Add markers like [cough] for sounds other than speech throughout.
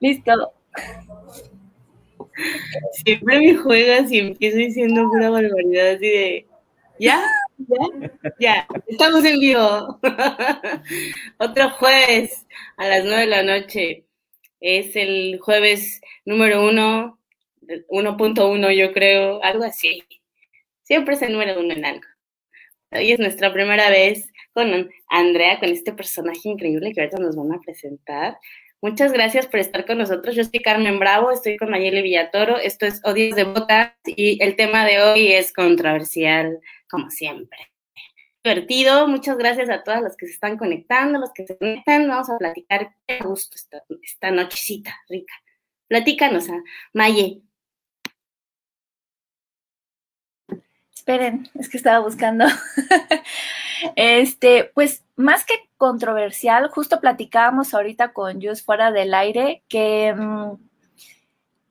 Listo. Siempre me juegas y empiezo diciendo pura barbaridad así de, ¿ya? ¿Ya? Ya, estamos en vivo. [laughs] Otro jueves a las nueve de la noche. Es el jueves número uno, 1.1 yo creo, algo así. Siempre es el número uno en algo. Hoy es nuestra primera vez con Andrea, con este personaje increíble que ahorita nos van a presentar. Muchas gracias por estar con nosotros. Yo soy Carmen Bravo, estoy con Mayeli Villatoro. Esto es Odios de Botas y el tema de hoy es controversial, como siempre. Divertido, muchas gracias a todas las que se están conectando, los que se conectan. Vamos a platicar qué gusto esta, esta nochecita rica. Platícanos, a Maye. Esperen, es que estaba buscando. [laughs] este, pues más que controversial, justo platicábamos ahorita con Jus fuera del aire que mmm,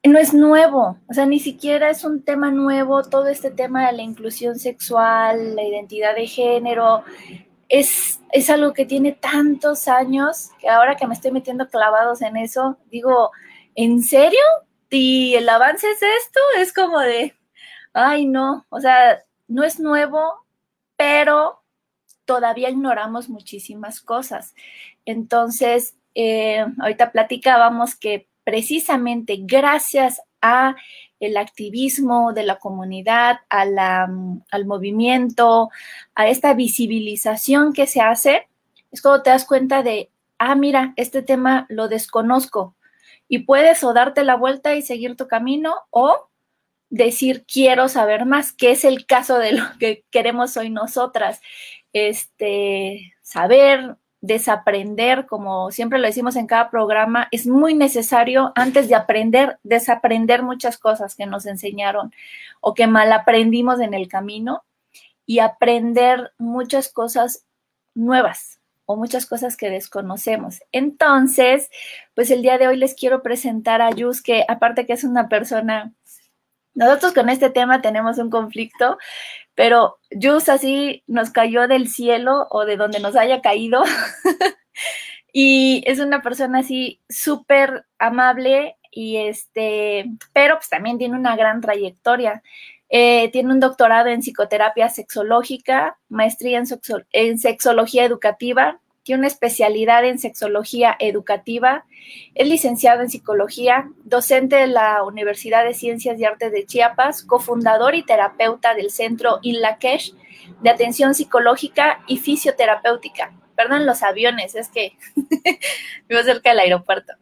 no es nuevo, o sea, ni siquiera es un tema nuevo, todo este tema de la inclusión sexual, la identidad de género, es, es algo que tiene tantos años que ahora que me estoy metiendo clavados en eso, digo, ¿en serio? ¿Y el avance es esto? Es como de, ay, no, o sea, no es nuevo, pero todavía ignoramos muchísimas cosas. Entonces, eh, ahorita platicábamos que precisamente gracias a el activismo de la comunidad, a la, al movimiento, a esta visibilización que se hace, es cuando te das cuenta de, ah, mira, este tema lo desconozco. Y puedes o darte la vuelta y seguir tu camino o decir quiero saber más, que es el caso de lo que queremos hoy nosotras. Este, saber, desaprender, como siempre lo decimos en cada programa, es muy necesario antes de aprender, desaprender muchas cosas que nos enseñaron o que mal aprendimos en el camino y aprender muchas cosas nuevas o muchas cosas que desconocemos. Entonces, pues el día de hoy les quiero presentar a Yus, que aparte que es una persona nosotros con este tema tenemos un conflicto, pero Jus así nos cayó del cielo o de donde nos haya caído. [laughs] y es una persona así súper amable y este, pero pues también tiene una gran trayectoria. Eh, tiene un doctorado en psicoterapia sexológica, maestría en, sexo en sexología educativa, tiene una especialidad en sexología educativa, es licenciado en psicología, docente de la Universidad de Ciencias y Artes de Chiapas, cofundador y terapeuta del Centro Inlakesh de Atención Psicológica y Fisioterapéutica. Perdón los aviones, es que [laughs] vivo cerca del aeropuerto.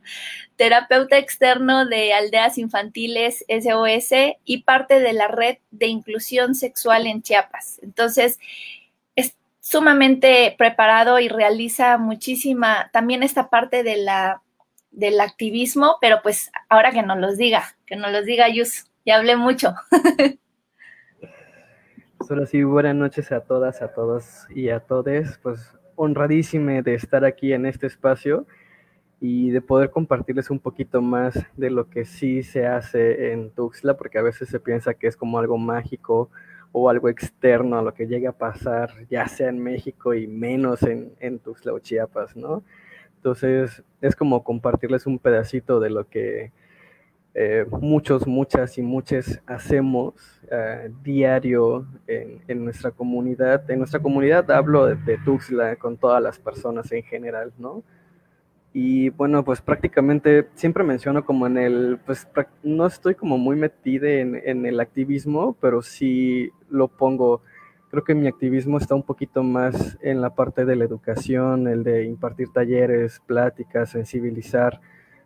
Terapeuta externo de Aldeas Infantiles SOS y parte de la red de inclusión sexual en Chiapas. Entonces, sumamente preparado y realiza muchísima, también esta parte de la, del activismo, pero pues ahora que nos los diga, que nos los diga Yus, ya hablé mucho. [laughs] Solo sí, buenas noches a todas, a todos y a todes, pues honradísime de estar aquí en este espacio y de poder compartirles un poquito más de lo que sí se hace en Tuxtla, porque a veces se piensa que es como algo mágico o algo externo a lo que llegue a pasar, ya sea en México y menos en, en Tuxtla Chiapas, ¿no? Entonces es como compartirles un pedacito de lo que eh, muchos, muchas y muchas hacemos eh, diario en, en, nuestra comunidad. En nuestra comunidad hablo de, de Tuxtla con todas las personas en general, ¿no? Y bueno, pues prácticamente siempre menciono como en el, pues no estoy como muy metida en, en, el activismo, pero sí lo pongo, creo que mi activismo está un poquito más en la parte de la educación, el de impartir talleres, pláticas, sensibilizar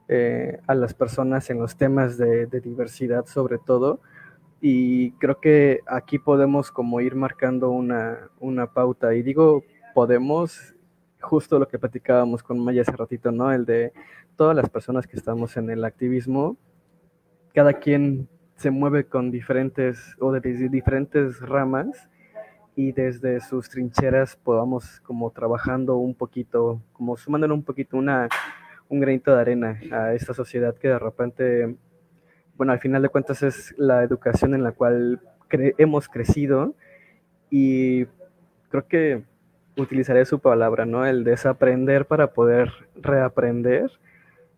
eh, a las personas en los temas de, de diversidad sobre todo. Y creo que aquí podemos como ir marcando una, una pauta. Y digo, podemos justo lo que platicábamos con Maya hace ratito, ¿no? El de todas las personas que estamos en el activismo, cada quien se mueve con diferentes o desde diferentes ramas y desde sus trincheras podamos como trabajando un poquito, como sumándole un poquito una, un granito de arena a esta sociedad que de repente, bueno, al final de cuentas es la educación en la cual hemos crecido y creo que utilizaré su palabra, ¿no? El desaprender para poder reaprender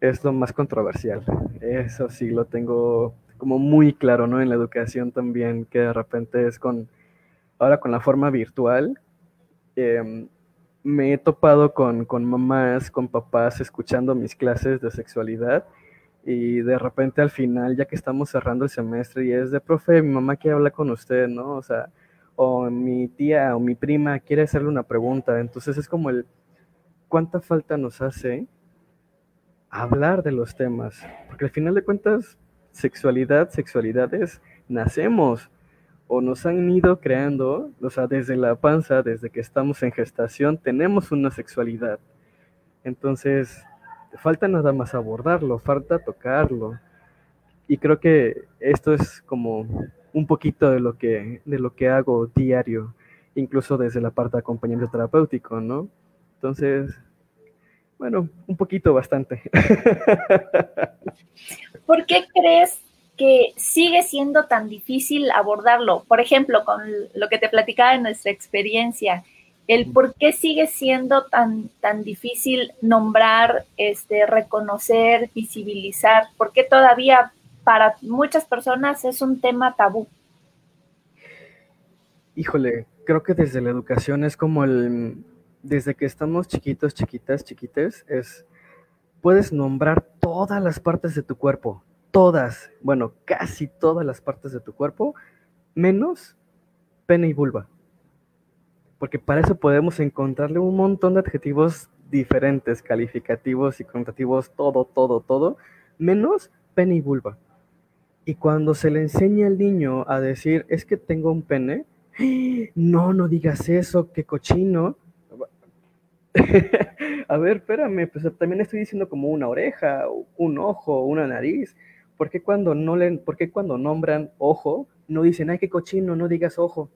es lo más controversial. Eso sí lo tengo como muy claro, ¿no? En la educación también, que de repente es con, ahora con la forma virtual, em, me he topado con, con mamás, con papás escuchando mis clases de sexualidad y de repente al final, ya que estamos cerrando el semestre y es de, profe, mi mamá quiere hablar con usted, ¿no? O sea, o mi tía o mi prima quiere hacerle una pregunta. Entonces es como el, ¿cuánta falta nos hace hablar de los temas? Porque al final de cuentas, sexualidad, sexualidades, nacemos o nos han ido creando, o sea, desde la panza, desde que estamos en gestación, tenemos una sexualidad. Entonces, falta nada más abordarlo, falta tocarlo. Y creo que esto es como un poquito de lo que, de lo que hago diario, incluso desde la parte de acompañamiento terapéutico, ¿no? Entonces, bueno, un poquito bastante. [laughs] ¿Por qué crees que sigue siendo tan difícil abordarlo? Por ejemplo, con lo que te platicaba en nuestra experiencia, el por qué sigue siendo tan, tan difícil nombrar, este, reconocer, visibilizar, por qué todavía para muchas personas es un tema tabú. Híjole, creo que desde la educación es como el, desde que estamos chiquitos, chiquitas, chiquites, es, puedes nombrar todas las partes de tu cuerpo, todas, bueno, casi todas las partes de tu cuerpo, menos pene y vulva porque para eso podemos encontrarle un montón de adjetivos diferentes, calificativos y connotativos, todo, todo, todo, menos pene y vulva. Y cuando se le enseña al niño a decir, es que tengo un pene, no, no digas eso, qué cochino. [laughs] a ver, espérame, pues también estoy diciendo como una oreja, un ojo, una nariz. ¿Por qué cuando, no le, ¿por qué cuando nombran ojo no dicen, ay, qué cochino, no digas ojo?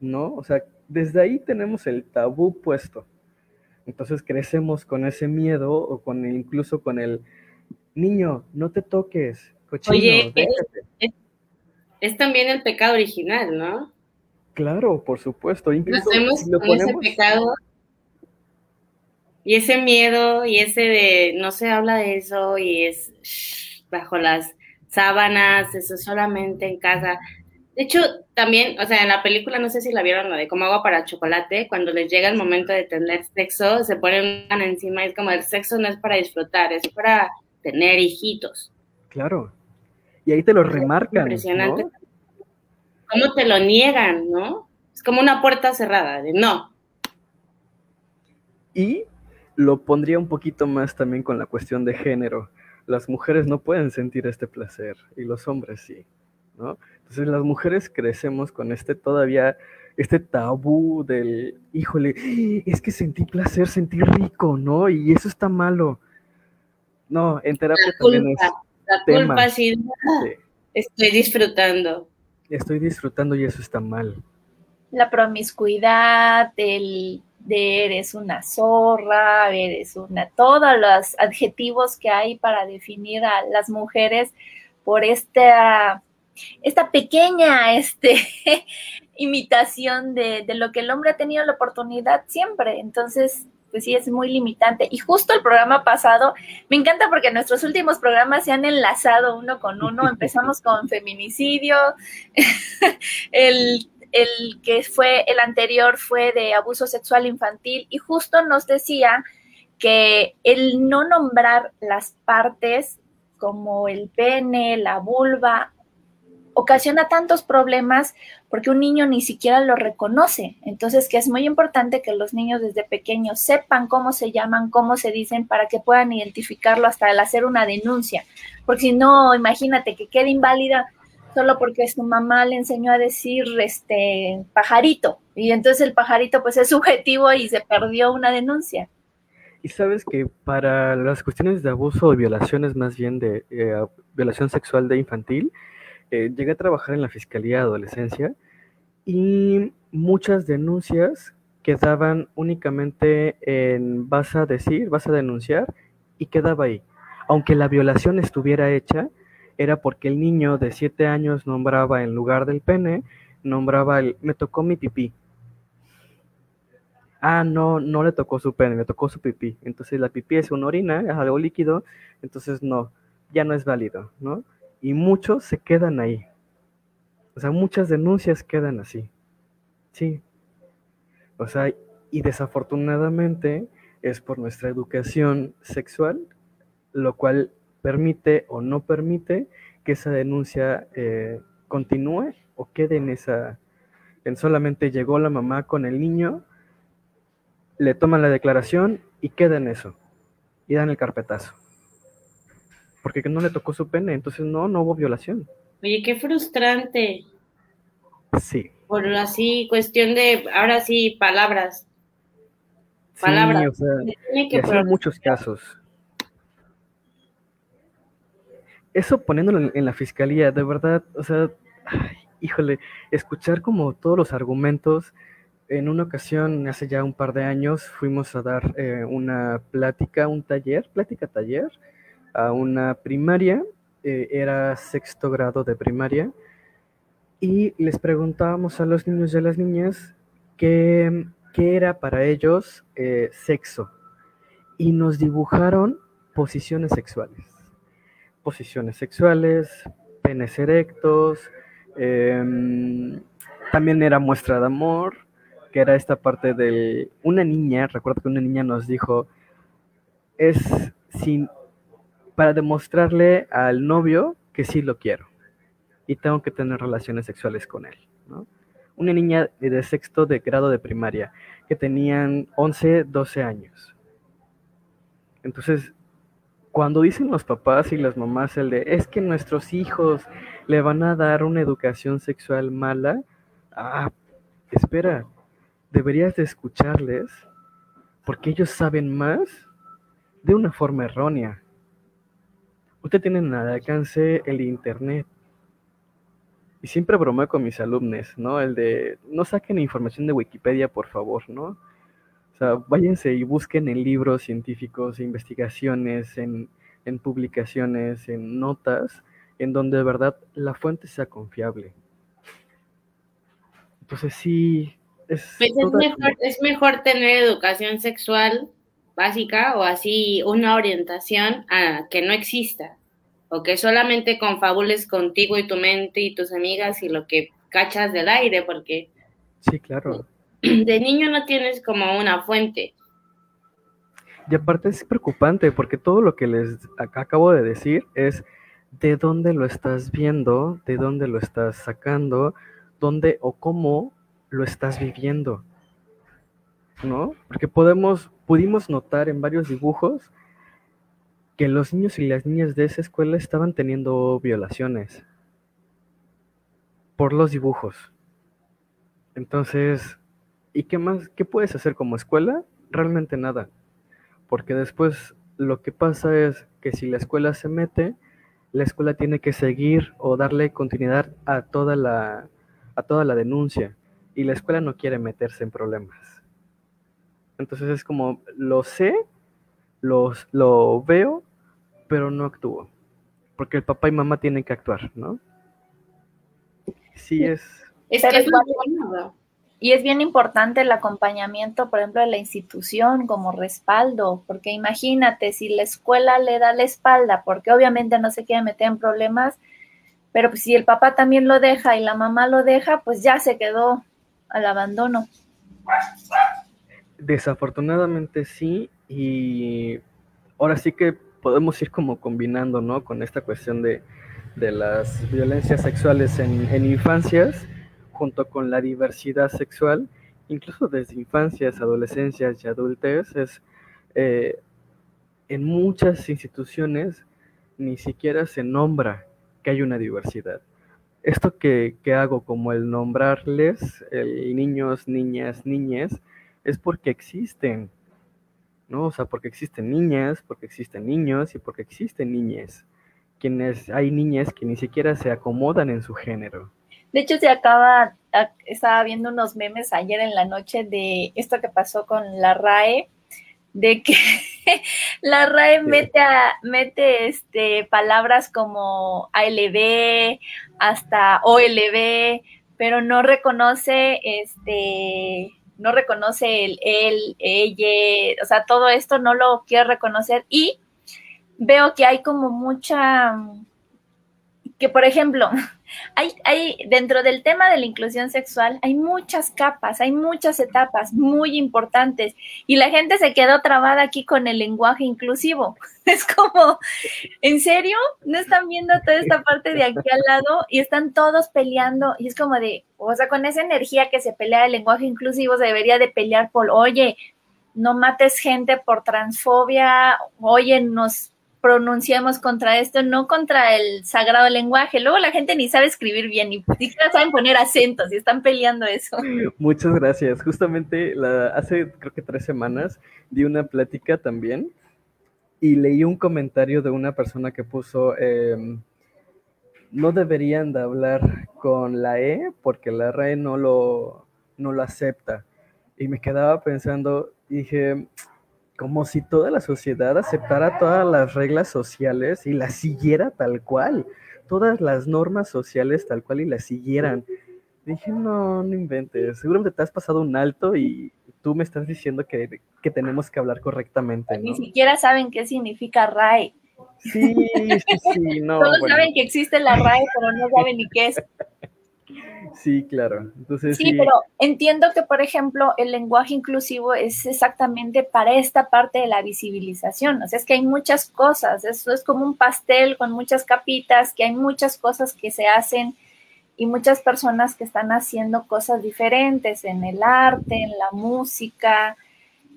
¿no? O sea, desde ahí tenemos el tabú puesto. Entonces crecemos con ese miedo o con incluso con el niño, no te toques, cochino, Oye, es, también el pecado original, ¿no? Claro, por supuesto. Incluso con ese pecado y ese miedo y ese de no se habla de eso y es bajo las sábanas, eso solamente en casa. De hecho, también, o sea, en la película, no sé si la vieron, lo de como agua para chocolate, cuando les llega el momento de tener sexo, se ponen encima y es como el sexo no es para disfrutar, es para tener hijitos. Claro. Y ahí te lo remarcan. Impresionante. ¿Cómo te lo niegan, no? Es como una puerta cerrada, de no. Y lo pondría un poquito más también con la cuestión de género. Las mujeres no pueden sentir este placer y los hombres sí, ¿no? Entonces las mujeres crecemos con este todavía, este tabú del, híjole, es que sentí placer, sentí rico, ¿no? Y eso está malo. No, en terapia también es. La culpa sí, estoy disfrutando. Estoy disfrutando y eso está mal. La promiscuidad, el de eres una zorra, eres una, todos los adjetivos que hay para definir a las mujeres por esta esta pequeña este, [laughs] imitación de, de, lo que el hombre ha tenido la oportunidad siempre. Entonces, pues sí, es muy limitante. Y justo el programa pasado, me encanta porque nuestros últimos programas se han enlazado uno con uno. [laughs] Empezamos con feminicidio, [laughs] el, el que fue, el anterior fue de abuso sexual infantil y justo nos decía que el no nombrar las partes como el pene, la vulva ocasiona tantos problemas porque un niño ni siquiera lo reconoce. Entonces, que es muy importante que los niños desde pequeños sepan cómo se llaman, cómo se dicen, para que puedan identificarlo hasta el hacer una denuncia. Porque si no, imagínate que quede inválida solo porque su mamá le enseñó a decir este pajarito. Y entonces el pajarito pues es subjetivo y se perdió una denuncia. Y sabes que para las cuestiones de abuso o violaciones, más bien de eh, violación sexual de infantil, eh, llegué a trabajar en la Fiscalía de Adolescencia y muchas denuncias quedaban únicamente en vas a decir, vas a denunciar y quedaba ahí. Aunque la violación estuviera hecha, era porque el niño de siete años nombraba en lugar del pene, nombraba el me tocó mi pipí. Ah, no, no le tocó su pene, me tocó su pipí. Entonces la pipí es una orina, es algo líquido, entonces no, ya no es válido, ¿no? Y muchos se quedan ahí. O sea, muchas denuncias quedan así. Sí. O sea, y desafortunadamente es por nuestra educación sexual, lo cual permite o no permite que esa denuncia eh, continúe o quede en esa, en solamente llegó la mamá con el niño, le toman la declaración y queda en eso, y dan el carpetazo. Porque no le tocó su pene, entonces no, no hubo violación. Oye, qué frustrante. Sí. Por así, cuestión de, ahora sí, palabras. Palabras. Sí, o sea, Tiene que en muchos casos. Eso poniéndolo en, en la fiscalía, de verdad, o sea, ay, híjole, escuchar como todos los argumentos. En una ocasión, hace ya un par de años, fuimos a dar eh, una plática, un taller, plática taller, a una primaria, eh, era sexto grado de primaria, y les preguntábamos a los niños y a las niñas qué, qué era para ellos eh, sexo, y nos dibujaron posiciones sexuales. Posiciones sexuales, penes erectos, em, también era muestra de amor, que era esta parte de una niña, recuerdo que una niña nos dijo, es sin, para demostrarle al novio que sí lo quiero y tengo que tener relaciones sexuales con él. Una niña de sexto de grado de primaria que tenían 11, 12 años. Entonces, cuando dicen los papás y las mamás el de es que nuestros hijos le van a dar una educación sexual mala, ah, espera, deberías de escucharles porque ellos saben más de una forma errónea. Usted tiene al alcance el internet. Y siempre bromeo con mis alumnos, ¿no? El de, no saquen información de Wikipedia, por favor, ¿no? O sea, váyanse y busquen en libros científicos, investigaciones, en, en publicaciones, en notas, en donde de verdad la fuente sea confiable. Entonces sí, es, Pues es mejor, es mejor tener educación sexual básica o así una orientación a que no exista o que solamente confabules contigo y tu mente y tus amigas y lo que cachas del aire porque sí, claro. [clears throat] de niño no tienes como una fuente. Y aparte es preocupante porque todo lo que les ac- acabo de decir es de dónde lo estás viendo, de dónde lo estás sacando, dónde o cómo lo estás viviendo. ¿No? Porque podemos, pudimos notar en varios dibujos que los niños y las niñas de esa escuela estaban teniendo violaciones por los dibujos. Entonces, ¿y qué más? ¿Qué puedes hacer como escuela? Realmente nada porque después lo que pasa es que si la escuela se mete, la escuela tiene que seguir o darle continuidad a toda la, a toda la denuncia y la escuela no quiere meterse en problemas. Entonces es como, lo sé, los, lo veo, pero no actúo, porque el papá y mamá tienen que actuar, ¿no? Sí es, que es Y es bien importante el acompañamiento, por ejemplo, de la institución como respaldo, porque imagínate si la escuela le da la espalda, porque obviamente no se quiere meter en problemas, pero pues si el papá también lo deja y la mamá lo deja, pues ya se quedó al abandono. Desafortunadamente sí, y ahora sí que podemos ir como combinando, ¿no? Con esta cuestión de, de las violencias sexuales en, en infancias, junto con la diversidad sexual, incluso desde infancias, adolescencias y adultez, es eh, en muchas instituciones ni siquiera se nombra que hay una diversidad. esto que, que hago, como el nombrarles el niños, niñas, niñes, es porque existen, ¿no? O sea, porque existen niñas, porque existen niños y porque existen niñes. Quienes hay niñas que ni siquiera se acomodan en su género. De hecho, se acaba, estaba viendo unos memes ayer en la noche de esto que pasó con la RAE, de que [laughs] la RAE mete, a, mete este, palabras como ALB hasta OLB, pero no reconoce este no reconoce el él, ella, o sea, todo esto no lo quiere reconocer. Y veo que hay como mucha que por ejemplo, [laughs] hay, hay dentro del tema de la inclusión sexual, hay muchas capas, hay muchas etapas muy importantes y la gente se quedó trabada aquí con el lenguaje inclusivo. [laughs] Es como, ¿en serio? ¿No están viendo toda esta parte de aquí al lado y están todos peleando? Y es como de, o sea, con esa energía que se pelea el lenguaje inclusivo, se debería de pelear por, oye, no mates gente por transfobia, oye, nos pronunciamos contra esto, no contra el sagrado lenguaje. Luego la gente ni sabe escribir bien, ni siquiera saben poner acentos y están peleando eso. Muchas gracias. Justamente la, hace creo que tres semanas di una plática también y leí un comentario de una persona que puso, em, no deberían de hablar con la E porque la RE no lo, no lo acepta. Y me quedaba pensando, dije, como si toda la sociedad aceptara todas las reglas sociales y las siguiera tal cual, todas las normas sociales tal cual y las siguieran. Dije, no, no inventes, seguramente te has pasado un alto y tú me estás diciendo que, que tenemos que hablar correctamente. Ni siquiera saben qué significa RAE. Sí, sí, sí, no. Todos saben que existe la RAE, pero no saben ni qué es. Sí, claro. Entonces, sí, pero entiendo que, por ejemplo, el lenguaje inclusivo es exactamente para esta parte de la visibilización. O sea, es que hay muchas cosas. Eso es como un pastel con muchas capitas, que hay muchas cosas que se hacen y muchas personas que están haciendo cosas diferentes en el arte, en la música.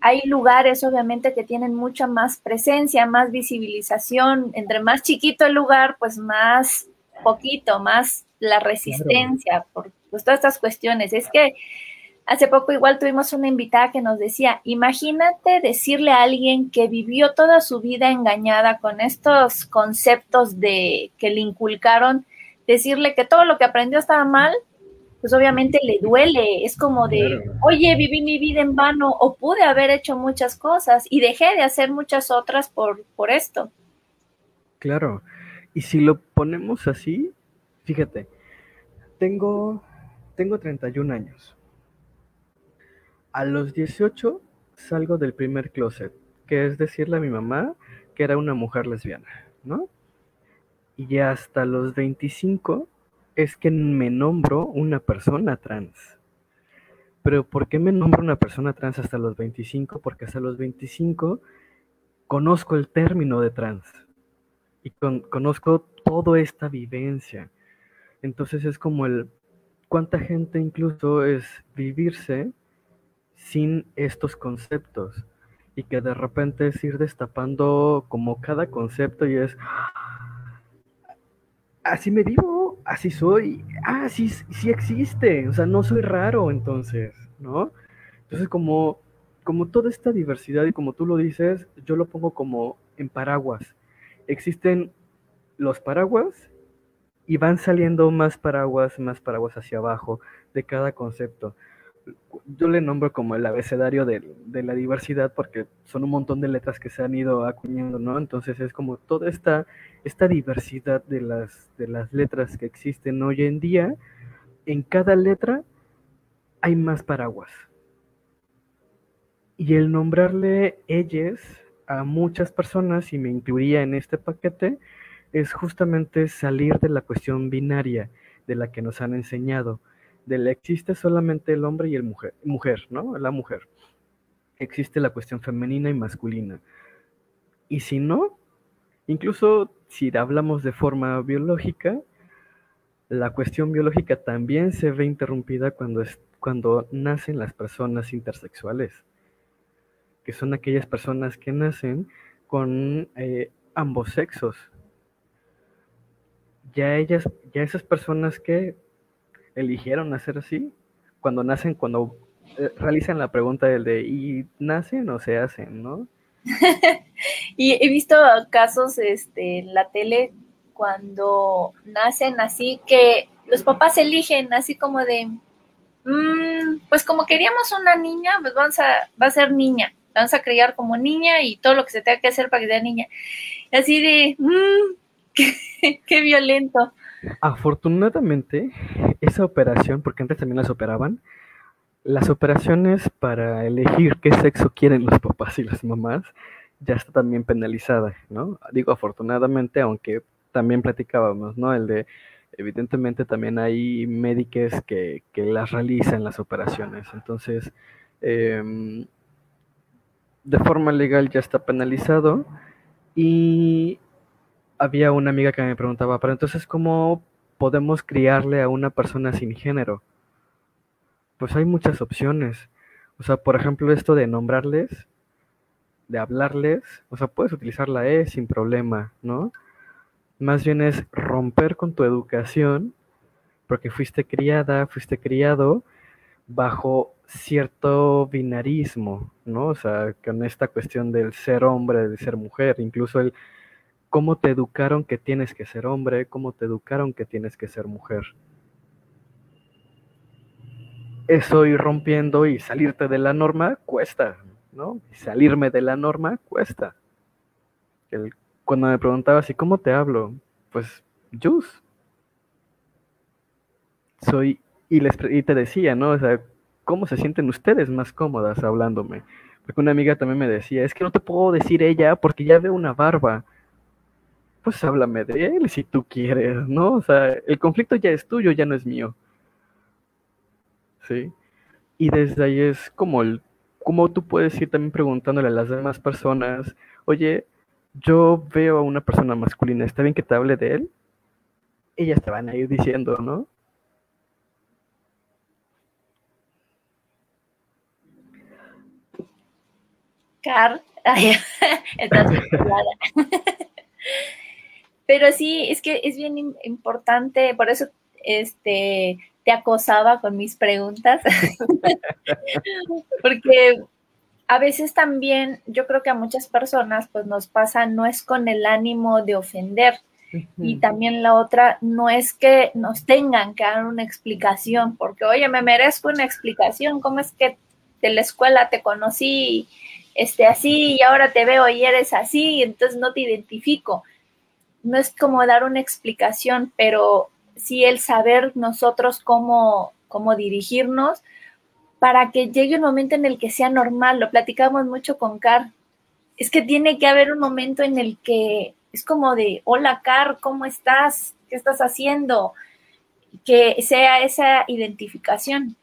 Hay lugares, obviamente, que tienen mucha más presencia, más visibilización. Entre más chiquito el lugar, pues más poquito, más la resistencia, por pues, todas estas cuestiones. Es que hace poco igual tuvimos una invitada que nos decía, imagínate decirle a alguien que vivió toda su vida engañada con estos conceptos de que le inculcaron, decirle que todo lo que aprendió estaba mal, pues obviamente le duele, es como de, oye, viví mi vida en vano o pude haber hecho muchas cosas y dejé de hacer muchas otras por, por esto. Claro, y si lo ponemos así, fíjate, tengo, tengo 31 años. A los 18 salgo del primer closet, que es decirle a mi mamá que era una mujer lesbiana, ¿no? Y hasta los 25 es que me nombro una persona trans. Pero ¿por qué me nombro una persona trans hasta los 25? Porque hasta los 25 conozco el término de trans y conozco toda esta vivencia. Entonces es como el, cuánta gente incluso es vivirse sin estos conceptos y que de repente es ir destapando como cada concepto y es, así me vivo, así soy, ah, sí, sí existe, o sea, no soy raro entonces, ¿no? Entonces como, como toda esta diversidad y como tú lo dices, yo lo pongo como en paraguas. Existen los paraguas y van saliendo más paraguas, más paraguas hacia abajo de cada concepto. Yo le nombro como el abecedario de, la diversidad porque son un montón de letras que se han ido acuñando, ¿no? Entonces es como toda esta, diversidad de las, de las letras que existen hoy en día, en cada letra hay más paraguas. Y el nombrarle ellas a muchas personas, y me incluiría en este paquete, es justamente salir de la cuestión binaria de la que nos han enseñado, de la existe solamente el hombre y el mujer, mujer, ¿no? La mujer. Existe la cuestión femenina y masculina. Y si no, incluso si hablamos de forma biológica, la cuestión biológica también se ve interrumpida cuando, es, cuando nacen las personas intersexuales, que son aquellas personas que nacen con eh, ambos sexos, ya ellas, ya esas personas que eligieron nacer así, cuando nacen, cuando eh, realizan la pregunta del de, ¿y nacen o se hacen, no? [laughs] y he visto casos este, en la tele cuando nacen así que los papás eligen así como de, mm, pues como queríamos una niña, pues vamos a, va a ser niña, vamos a criar como niña y todo lo que se tenga que hacer para que sea niña. Así de, mmm, [laughs] qué, violento. Afortunadamente, esa operación, porque antes también las operaban, las operaciones para elegir qué sexo quieren los papás y las mamás ya está también penalizada, ¿no? Digo afortunadamente, aunque también platicábamos, ¿no? El de, evidentemente también hay médicos que, que las realizan las operaciones, entonces, em, de forma legal ya está penalizado y había una amiga que me preguntaba, pero entonces, ¿cómo podemos criarle a una persona sin género? Pues hay muchas opciones. O sea, por ejemplo, esto de nombrarles, de hablarles, o sea, puedes utilizar la E sin problema, ¿no? Más bien es romper con tu educación, porque fuiste criada, fuiste criado bajo cierto binarismo, ¿no? O sea, con esta cuestión del ser hombre, de ser mujer, incluso el cómo te educaron que tienes que ser hombre, cómo te educaron que tienes que ser mujer. Eso ir rompiendo y salirte de la norma cuesta, ¿no? salirme de la norma cuesta. El, cuando me preguntabas, ¿y cómo te hablo? Pues, Jus. Soy, y, les, y te decía, ¿no? O sea, ¿cómo se sienten ustedes más cómodas hablándome? Porque una amiga también me decía, es que no te puedo decir ella porque ya veo una barba pues háblame de él si tú quieres, ¿no? O sea, el conflicto ya es tuyo, ya no es mío. ¿Sí? Y desde ahí es como el, como tú puedes ir también preguntándole a las demás personas, oye, yo veo a una persona masculina, ¿está bien que te hable de él? Ellas te van a ir diciendo, ¿no? Car, [laughs] [laughs] [laughs] Pero sí, es que es bien importante, por eso este te acosaba con mis preguntas, [laughs] porque a veces también yo creo que a muchas personas pues nos pasa, no es con el ánimo de ofender, y también la otra no es que nos tengan que dar una explicación, porque oye, me merezco una explicación, ¿cómo es que de la escuela te conocí este, así y ahora te veo y eres así, entonces no te identifico? No es como dar una explicación, pero sí el saber nosotros cómo, cómo dirigirnos para que llegue un momento en el que sea normal. Lo platicamos mucho con Car. Es que tiene que haber un momento en el que es como de, hola Car, ¿cómo estás? ¿Qué estás haciendo? Que sea esa identificación.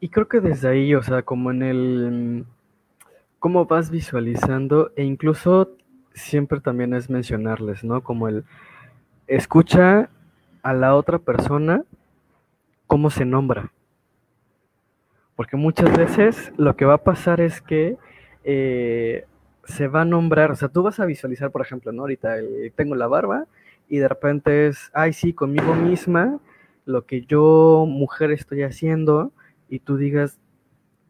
Y creo que desde ahí, o sea, como en el, cómo vas visualizando e incluso siempre también es mencionarles, ¿no? Como el escucha a la otra persona cómo se nombra. Porque muchas veces lo que va a pasar es que eh, se va a nombrar, o sea, tú vas a visualizar, por ejemplo, ¿no? Ahorita tengo la barba y de repente es, ay, sí, conmigo misma, lo que yo, mujer, estoy haciendo, y tú digas,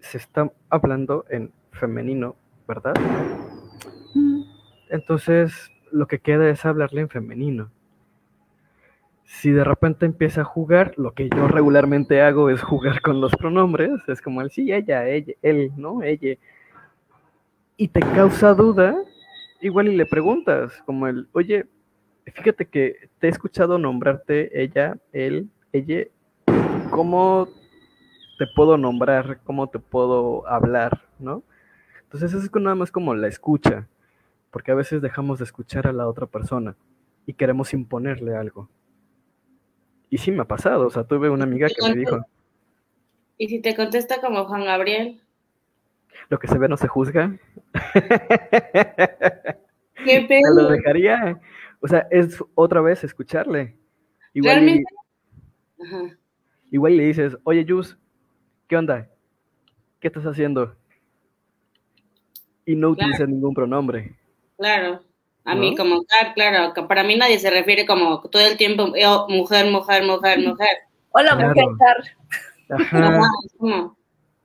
se está hablando en femenino, ¿verdad? Entonces lo que queda es hablarle en femenino. Si de repente empieza a jugar, lo que yo regularmente hago es jugar con los pronombres, es como el sí, ella, ella, él, ¿no? Ella. Y te causa duda, igual y le preguntas, como el, oye, fíjate que te he escuchado nombrarte ella, él, ella, ¿cómo te puedo nombrar? ¿Cómo te puedo hablar? ¿No? Entonces eso es nada más como la escucha porque a veces dejamos de escuchar a la otra persona y queremos imponerle algo. Y sí me ha pasado, o sea, tuve una amiga que me dijo... ¿Y si te contesta como Juan Gabriel? Lo que se ve no se juzga. [laughs] ¿Qué [laughs] pedo? lo dejaría. O sea, es otra vez escucharle. Igual, igual le dices, oye, Jus, ¿qué onda? ¿Qué estás haciendo? Y no utilizas ningún pronombre. Claro. A mí como tal, claro, que para mí nadie se refiere como todo el tiempo, yo, mujer, mujer, mujer, mujer. Hola, Claro. mujer. Ajá, Ajá, es como,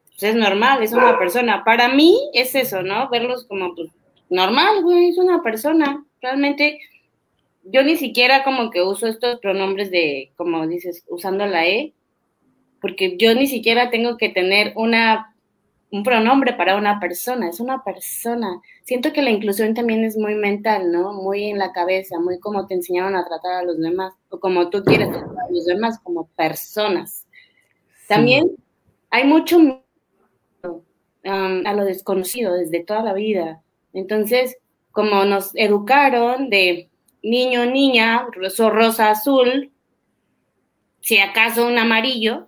pues es normal, es una persona. Para mí es eso, ¿no? Verlos como, pues, normal, güey, es una persona. Realmente, yo ni siquiera como que uso estos pronombres de, como dices, usando la E, porque yo ni siquiera tengo que tener una un pronombre para una persona, es una persona. Siento que la inclusión también es muy mental, ¿no? Muy en la cabeza, muy como te enseñaron a tratar a los demás, o como tú quieres tratar a los demás, como personas. También hay mucho miedo um, a lo desconocido desde toda la vida. Entonces, como nos educaron de niño, niña, rosa, rosa, azul, si acaso un amarillo,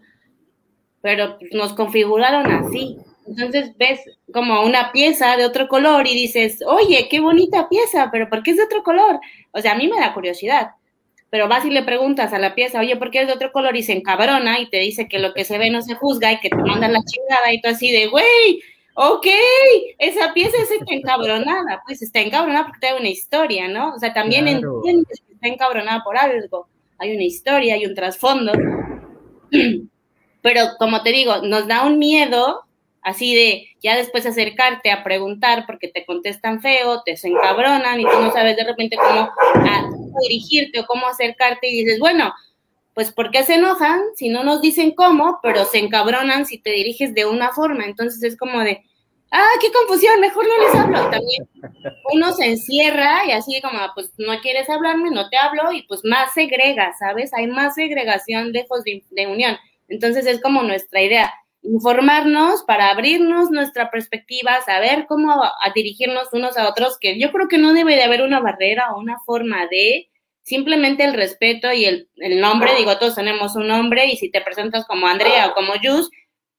pero nos configuraron así. Entonces ves como una pieza de otro color y dices, oye, qué bonita pieza, pero ¿por qué es de otro color? O sea, a mí me da curiosidad. Pero vas y le preguntas a la pieza, oye, ¿por qué es de otro color? Y se encabrona y te dice que lo que se ve no se juzga y que te mandan la chingada y tú así de, güey, ok, esa pieza es encabronada, pues está encabronada porque trae una historia, ¿no? O sea, también Claro. entiendes que está encabronada por algo. Hay una historia, hay un trasfondo. [clears throat] Pero como te digo, nos da un miedo así de ya después acercarte a preguntar porque te contestan feo, te se encabronan y tú no sabes de repente cómo, dirigirte o cómo acercarte y dices, bueno, pues ¿por qué se enojan si no nos dicen cómo, pero se encabronan si te diriges de una forma? Entonces es como de, ah, qué confusión, mejor no les hablo. También uno se encierra y así como, pues no quieres hablarme, no te hablo y pues más segrega, ¿sabes? Hay más segregación lejos de, de unión. Entonces es como nuestra idea, informarnos para abrirnos nuestra perspectiva, saber cómo a, dirigirnos unos a otros, que yo creo que no debe de haber una barrera o una forma de simplemente el respeto y el, el nombre, digo, todos tenemos un nombre y si te presentas como Andrea o como Jus,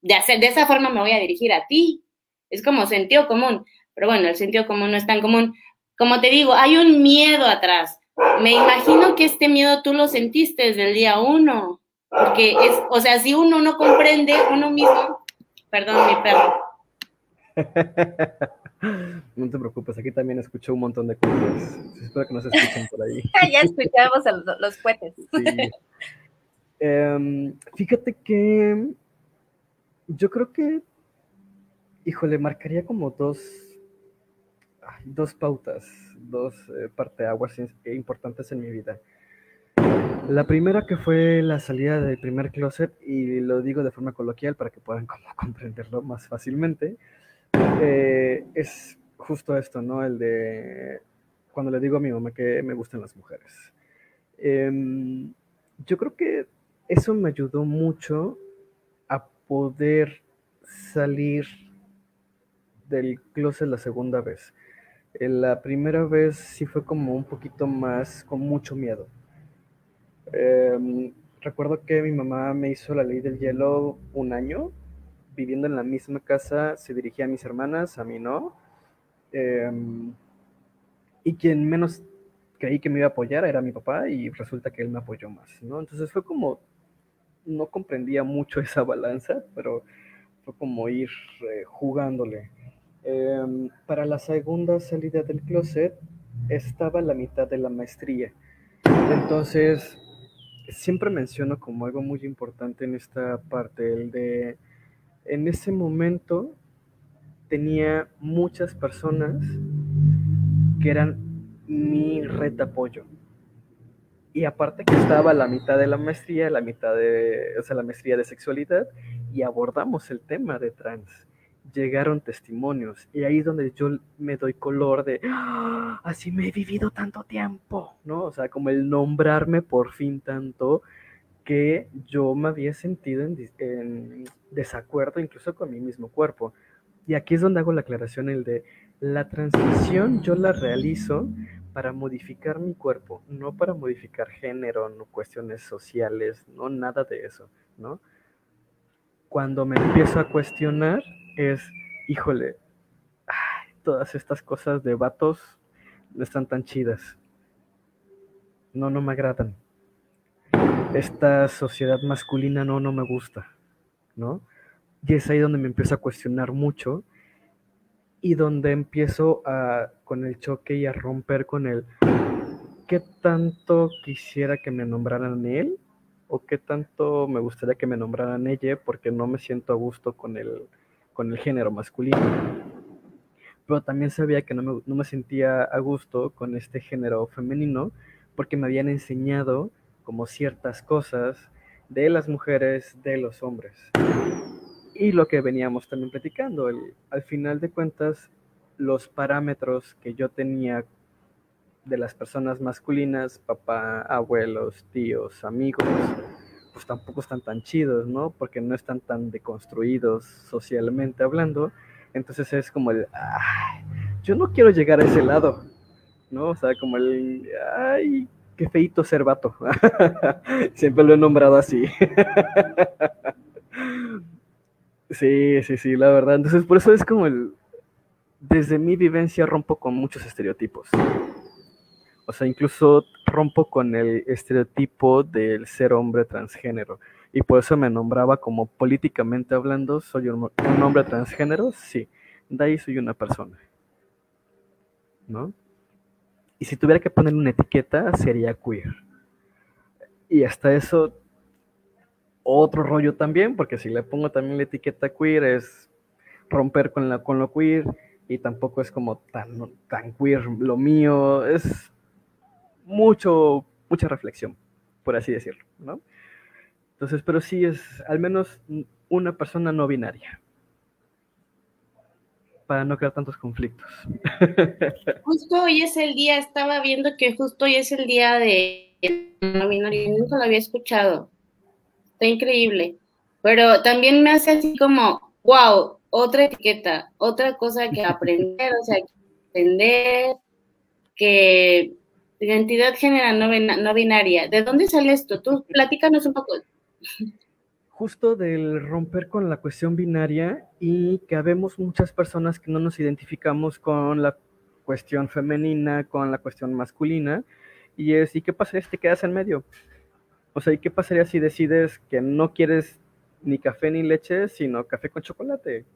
de, hacer, de esa forma me voy a dirigir a ti. Es como sentido común, pero bueno, el sentido común no es tan común. Como te digo, hay un miedo atrás. Me imagino que este miedo tú lo sentiste desde el día uno, porque es, o sea, si uno no comprende uno mismo, perdón, mi perro, [laughs] No te preocupes, aquí también escucho un montón de cosas. Espero que no se escuchen por ahí. [laughs] ya escuchamos a los, los cohetes. Sí. Em, fíjate que yo creo que, híjole, marcaría como dos, dos pautas, dos eh, parteaguas importantes en mi vida. La primera que fue la salida del primer closet, y lo digo de forma coloquial para que puedan [laughs] como comprenderlo más fácilmente, eh, es justo esto, ¿no? El de cuando le digo a mi mamá que me gustan las mujeres. Em, yo creo que eso me ayudó mucho a poder salir del closet la segunda vez. Eh, La primera vez sí fue como un poquito más, con mucho miedo. Em, recuerdo que mi mamá me hizo la ley del hielo un año, viviendo en la misma casa, se dirigía a mis hermanas, a mí no. Em, y quien menos creí que me iba a apoyar era mi papá y resulta que él me apoyó más, ¿no? Entonces fue como, no comprendía mucho [laughs] esa balanza, pero fue como ir eh, jugándole. Em, para la segunda salida del closet estaba la mitad de la maestría. Entonces, siempre menciono como algo muy importante en esta parte, el de, en ese momento tenía muchas personas que eran mi red de apoyo. Y aparte que estaba la mitad de la maestría, la mitad de, o sea, la maestría de sexualidad, y abordamos el tema de trans. Llegaron testimonios, y ahí es donde yo me doy color de, "Ah, así me he vivido tanto tiempo, ¿no? O sea, como el nombrarme por fin tanto que yo me había sentido en, en desacuerdo incluso con mi mismo cuerpo. Y aquí es donde hago la aclaración, el de la transición yo la realizo para modificar mi cuerpo, no para modificar género, no cuestiones sociales, no nada de eso, ¿no? Cuando me empiezo a cuestionar es, híjole, todas estas cosas de vatos no están tan chidas. No, no me agradan. Esta sociedad masculina no, no me gusta, ¿no? Y es ahí donde me empiezo a cuestionar mucho y donde empiezo a, con el choque y a romper con el qué tanto quisiera que me nombraran él o qué tanto me gustaría que me nombraran ella porque no me siento a gusto con el, con el género masculino. Pero también sabía que no me, no me sentía a gusto con este género femenino porque me habían enseñado como ciertas cosas de las mujeres, de los hombres. Y lo que veníamos también platicando, al final de cuentas, los parámetros que yo tenía de las personas masculinas, papá, abuelos, tíos, amigos, pues tampoco están tan chidos, ¿no? Porque no están tan deconstruidos socialmente hablando. Entonces es como el, ay, yo no quiero llegar a ese lado, ¿no? O sea, como el, ay, qué feito ser vato. [laughs] Siempre lo he nombrado así. [laughs] sí, sí, sí, la verdad. Entonces, por eso es como el, desde mi vivencia rompo con muchos estereotipos. O sea, incluso rompo con el estereotipo del ser hombre transgénero. Y por eso me nombraba como políticamente hablando, soy un, hombre transgénero, sí. De ahí soy una persona. ¿No? Y si tuviera que poner una etiqueta, sería queer. Y hasta eso, otro rollo también, porque si le pongo también la etiqueta queer es romper con, la, con lo queer y tampoco es como tan, tan queer lo mío, es mucho, mucha reflexión, por así decirlo, ¿no? Entonces, pero sí es al menos una persona no binaria, para no crear tantos conflictos. [laughs] Justo hoy es el día, estaba viendo que justo hoy es el día de no binario, nunca lo había escuchado, está increíble, pero también me hace así como, wow, otra etiqueta, otra cosa que aprender, o sea, que entender que Identidad general no, binaria. ¿De dónde sale esto? Tú platícanos un poco. Justo del romper con la cuestión binaria y que habemos muchas personas que no nos identificamos con la cuestión femenina, con la cuestión masculina. Y es, ¿y qué pasaría si te quedas en medio? O sea, ¿y qué pasaría si decides que no quieres ni café ni leche, sino café con chocolate?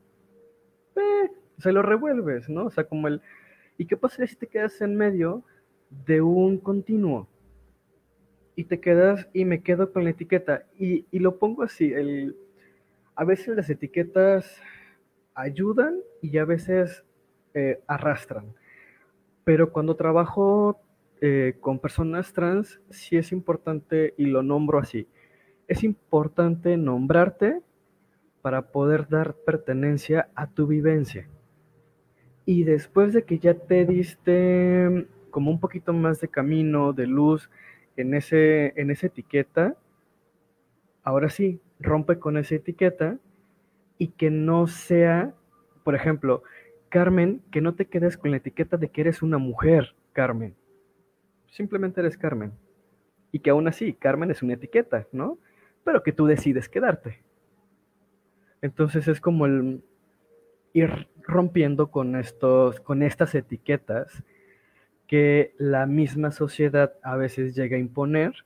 Eh, se lo revuelves, ¿no? O sea, como el, ¿y qué pasaría si te quedas en medio? De un continuo. Y te quedas, y me quedo con la etiqueta. Y, lo pongo así, el, a veces las etiquetas ayudan y a veces eh, arrastran. Pero cuando trabajo eh, con personas trans, sí es importante, y lo nombro así, es importante nombrarte para poder dar pertenencia a tu vivencia. Y después de que ya te diste como un poquito más de camino, de luz en, ese, en esa etiqueta, ahora sí, rompe con esa etiqueta y que no sea, por ejemplo, Carmen, que no te quedes con la etiqueta de que eres una mujer, Carmen. Simplemente eres Carmen. Y que aún así, Carmen es una etiqueta, ¿no? Pero que tú decides quedarte. Entonces es como el ir rompiendo con estos, con estas etiquetas que la misma sociedad a veces llega a imponer,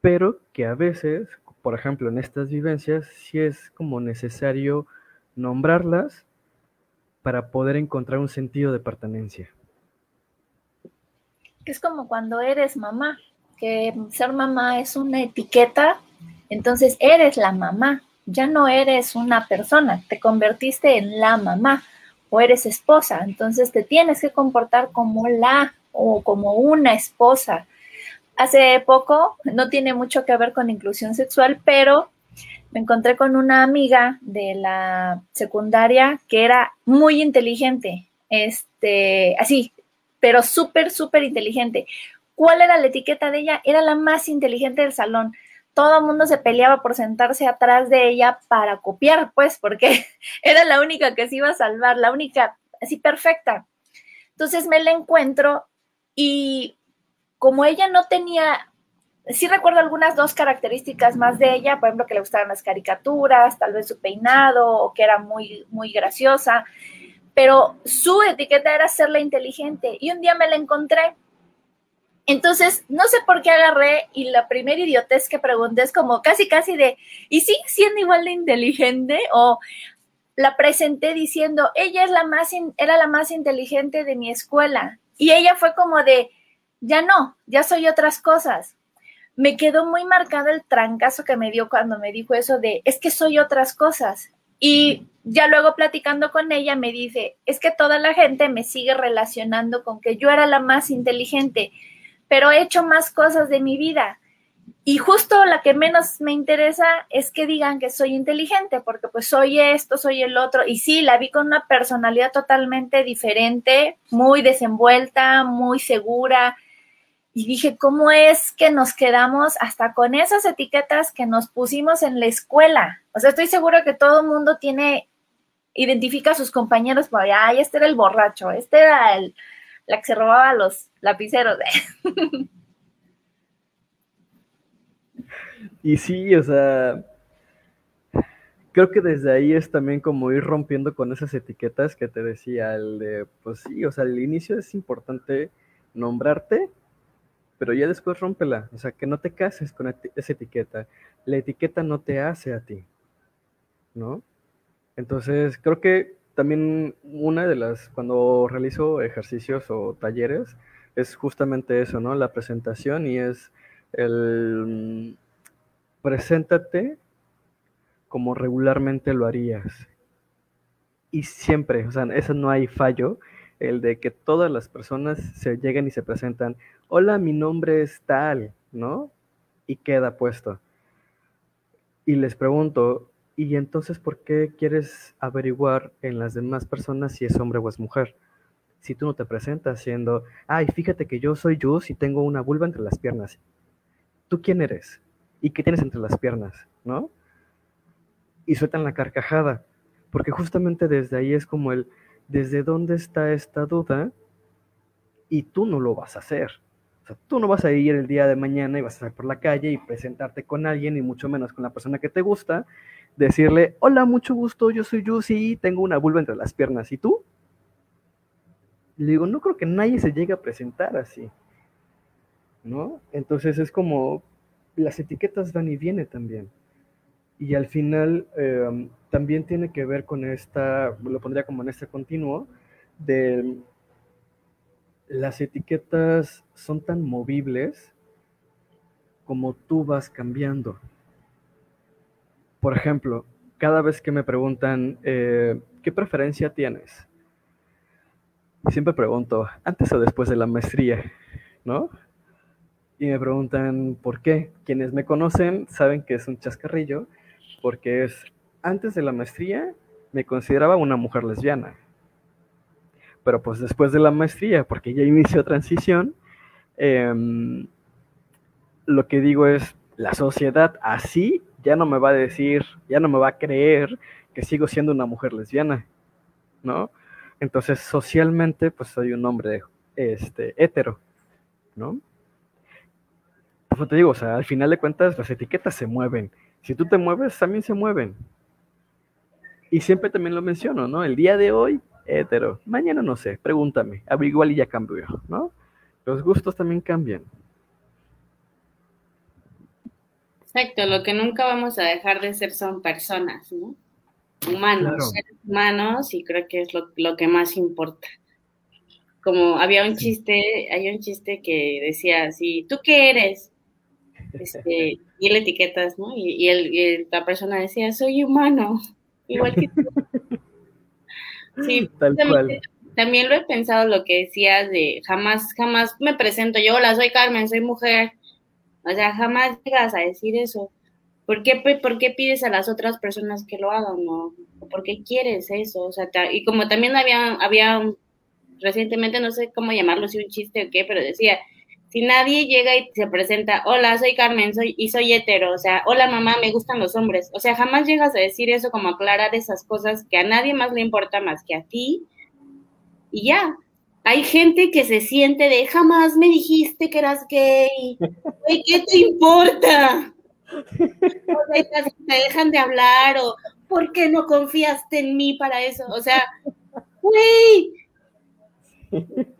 pero que a veces, por ejemplo, en estas vivencias, sí es como necesario nombrarlas para poder encontrar un sentido de pertenencia. Es como cuando eres mamá, que ser mamá es una etiqueta, entonces eres la mamá, ya no eres una persona, te convertiste en la mamá o eres esposa, entonces te tienes que comportar como la o como una esposa. Hace poco, no tiene mucho que ver con inclusión sexual, pero me encontré con una amiga de la secundaria que era muy inteligente, este, así, pero súper, súper inteligente. ¿Cuál era la etiqueta de ella? Era la más inteligente del salón todo el mundo se peleaba por sentarse atrás de ella para copiar, pues, porque [laughs] era la única que se iba a salvar, la única, así perfecta. Entonces me la encuentro y como ella no tenía, sí recuerdo algunas dos características más de ella, por ejemplo, que le gustaban las caricaturas, tal vez su peinado o que era muy, muy graciosa, pero su etiqueta era ser la inteligente. Y un día me la encontré entonces, no sé por qué agarré y la primera idiotez que pregunté es como casi, casi de, ¿y sigue siendo igual de inteligente? O la presenté diciendo, ella es la más era la más inteligente de mi escuela. Y ella fue como de, ya no, ya soy otras cosas. Me quedó muy marcado el trancazo que me dio cuando me dijo eso de, es que soy otras cosas. Y ya luego platicando con ella me dice, es que toda la gente me sigue relacionando con que yo era la más inteligente, pero he hecho más cosas de mi vida. Y justo la que menos me interesa es que digan que soy inteligente, porque pues soy esto, soy el otro. Y sí, la vi con una personalidad totalmente diferente, muy desenvuelta, muy segura. Y dije, ¿cómo es que nos quedamos hasta con esas etiquetas que nos pusimos en la escuela? O sea, estoy seguro que todo mundo tiene, identifica a sus compañeros ay, este era el borracho, este era el, la que se robaba los lapiceros. [laughs] Y sí, o sea, creo que desde ahí es también como ir rompiendo con esas etiquetas que te decía, el de, pues sí, o sea, al inicio es importante nombrarte, pero ya después rómpela, o sea, que no te cases con esa etiqueta. La etiqueta no te hace a ti, ¿no? Entonces, creo que también una de las, cuando realizo ejercicios o talleres, es justamente eso, ¿no? La presentación y es el preséntate como regularmente lo harías. Y siempre, o sea, eso no hay fallo, el de que todas las personas se lleguen y se presentan, hola, mi nombre es tal, ¿no? Y queda puesto. Y les pregunto, ¿y entonces por qué quieres averiguar en las demás personas si es hombre o es mujer? Si tú no te presentas siendo, ay, fíjate que yo soy Jus y tengo una vulva entre las piernas. ¿Tú quién eres? ¿y qué tienes entre las piernas? ¿No? Y sueltan la carcajada, porque justamente desde ahí es como el, ¿desde dónde está esta duda? Y tú no lo vas a hacer. Tú no vas a ir el día de mañana y vas a salir por la calle y presentarte con alguien, y mucho menos con la persona que te gusta, decirle, hola, mucho gusto, yo soy Yusi, tengo una vulva entre las piernas, ¿y tú? le digo, no creo que nadie se llegue a presentar así, ¿no? Entonces es como, las etiquetas van y vienen también. Y al final em, también tiene que ver con esta, lo pondría como en este continuo, de las etiquetas son tan movibles como tú vas cambiando. Por ejemplo, cada vez que me preguntan, eh, ¿qué preferencia tienes? Siempre pregunto, antes o después de la maestría, ¿no? y me preguntan por qué. Quienes me conocen saben que es un chascarrillo, porque es antes de la maestría me consideraba una mujer lesbiana. Pero pues después de la maestría, porque ya inició transición, em, lo que digo es, la sociedad así ya no me va a decir, ya no me va a creer que sigo siendo una mujer lesbiana, ¿no? Entonces, socialmente, pues soy un hombre este, hetero, ¿no? Pues te digo, o sea, al final de cuentas las etiquetas se mueven. Si tú te mueves, también se mueven. Y siempre también lo menciono, ¿no? El día de hoy, hetero. Mañana no sé, pregúntame. A igual y ya cambió, ¿no? Los gustos también cambian. Exacto, lo que nunca vamos a dejar de ser son personas, ¿no? Humanos, seres humanos, y creo que es lo, lo que más importa como había un chiste, hay un chiste que decía así, ¿tú qué eres? Este, y el etiquetas, ¿no? Y, el, la persona decía, soy humano, [laughs] igual que tú. Sí, [laughs] también, lo he pensado lo que decías de jamás, jamás me presento yo, hola, soy Carmen, soy mujer. O sea, jamás llegas a decir eso. ¿Por qué, ¿Por qué pides a las otras personas que lo hagan? ¿no? ¿Por qué quieres eso? O sea, y como también había, había recientemente, no sé cómo llamarlo, si un chiste o qué, pero decía, si nadie llega y se presenta, hola, soy Carmen, soy y soy hetero, o sea, hola mamá, me gustan los hombres, o sea, jamás llegas a decir eso como aclarar esas cosas que a nadie más le importa más que a ti y ya. Hay gente que se siente de jamás me dijiste que eras gay. [laughs] ¿Qué te importa? O sea, te dejan de hablar o ¿por qué no confiaste en mí para eso? O sea, güey,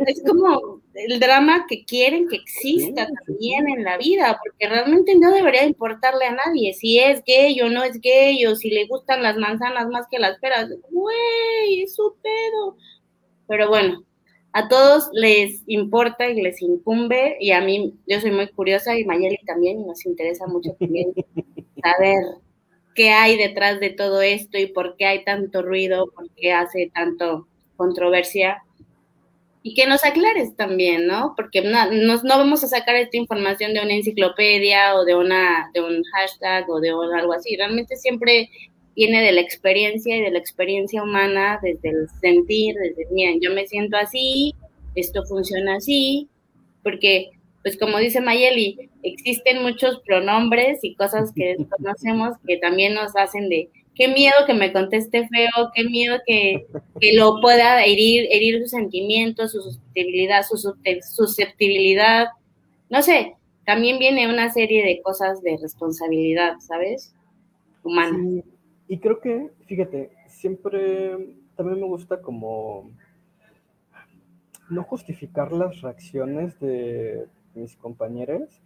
es como el drama que quieren que exista Sí, sí, también en la vida, porque realmente no debería importarle a nadie si es gay o no es gay, o si le gustan las manzanas más que las peras. Güey, es su pedo. Pero bueno, a todos les importa y les incumbe, y a mí, yo soy muy curiosa, y Mayeli también, y nos interesa mucho también [laughs] saber qué hay detrás de todo esto y por qué hay tanto ruido, por qué hace tanto controversia. Y que nos aclares también, ¿no? Porque no, nos- no vamos a sacar esta información de una enciclopedia o de, una, de un hashtag o de un- algo así. Realmente siempre viene de la experiencia y de la experiencia humana, desde el sentir, desde, miren, yo me siento así, esto funciona así, porque, pues como dice Mayeli, existen muchos pronombres y cosas que [laughs] desconocemos que también nos hacen de, qué miedo que me conteste feo, qué miedo que, que lo pueda herir, herir sus sentimientos, su susceptibilidad, su susce- susceptibilidad, no sé, también viene una serie de cosas de responsabilidad, ¿sabes? Humana. Sí, y creo que, fíjate, siempre también me gusta como no justificar las reacciones de mis compañeros,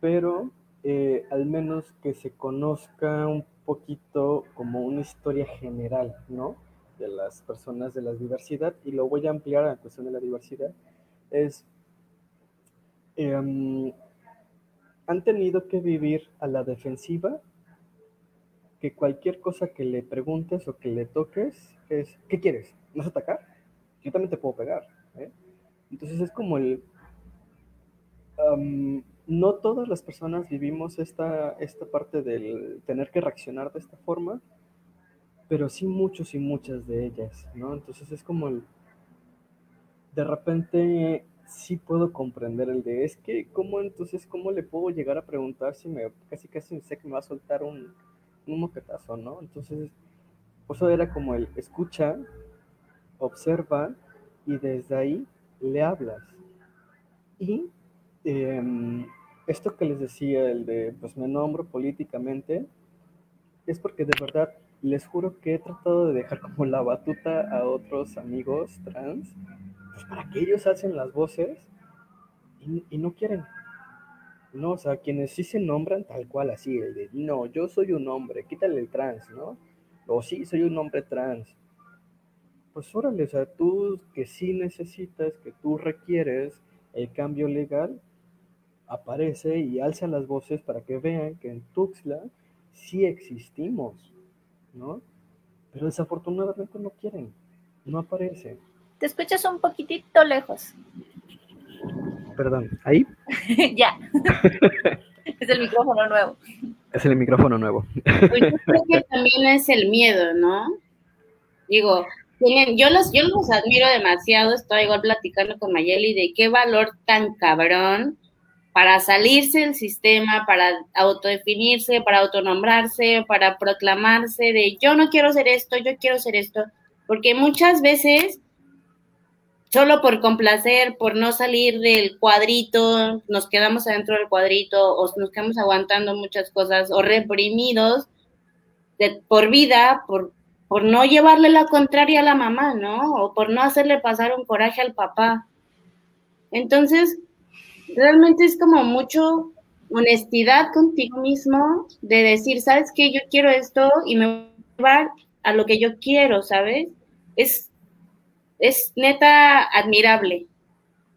pero eh, al menos que se conozca un poquito como una historia general, ¿no? De las personas de la diversidad, y lo voy a ampliar a la cuestión de la diversidad, es, em, han tenido que vivir a la defensiva que cualquier cosa que le preguntes o que le toques es, ¿qué quieres? ¿No vas a atacar? Yo también te puedo pegar. ¿eh? Entonces es como el... am, no todas las personas vivimos esta, esta parte del tener que reaccionar de esta forma, pero sí muchos y muchas de ellas, ¿no? Entonces es como el... De repente sí puedo comprender el de, es que, ¿cómo entonces, cómo le puedo llegar a preguntar si me, casi casi sé que me va a soltar un, un moquetazo, ¿no? Entonces, por eso era como el escucha, observa y desde ahí le hablas. Y em, esto que les decía, el de, pues me nombro políticamente, es porque de verdad les juro que he tratado de dejar como la batuta a otros amigos trans, pues para que ellos hacen las voces y, y no quieren. No, o sea, quienes sí se nombran tal cual así, el de, no, yo soy un hombre, quítale el trans, ¿no? O sí, soy un hombre trans. Pues órale, o sea, tú que sí necesitas, que tú requieres el cambio legal, aparece y alza las voces para que vean que en Tuxtla sí existimos, ¿no? Pero desafortunadamente no quieren, no aparece. Te escuchas un poquitito lejos. Perdón, ahí [laughs] ya. [laughs] es el micrófono nuevo. es el micrófono nuevo. Pues yo creo que también es el miedo, ¿no? Digo, tienen, yo los, yo los admiro demasiado, estoy igual platicando con Mayeli de qué valor tan cabrón para salirse del sistema, para autodefinirse, para autonombrarse, para proclamarse de yo no quiero ser esto, yo quiero ser esto, porque muchas veces solo por complacer, por no salir del cuadrito, nos quedamos adentro del cuadrito o nos quedamos aguantando muchas cosas o reprimidos de, por vida, por, por no llevarle la contraria a la mamá, ¿no? O por no hacerle pasar un coraje al papá. Entonces, realmente es como mucho honestidad contigo mismo de decir, ¿sabes qué? Yo quiero esto y me voy a llevar a lo que yo quiero, ¿sabes? Es es neta admirable,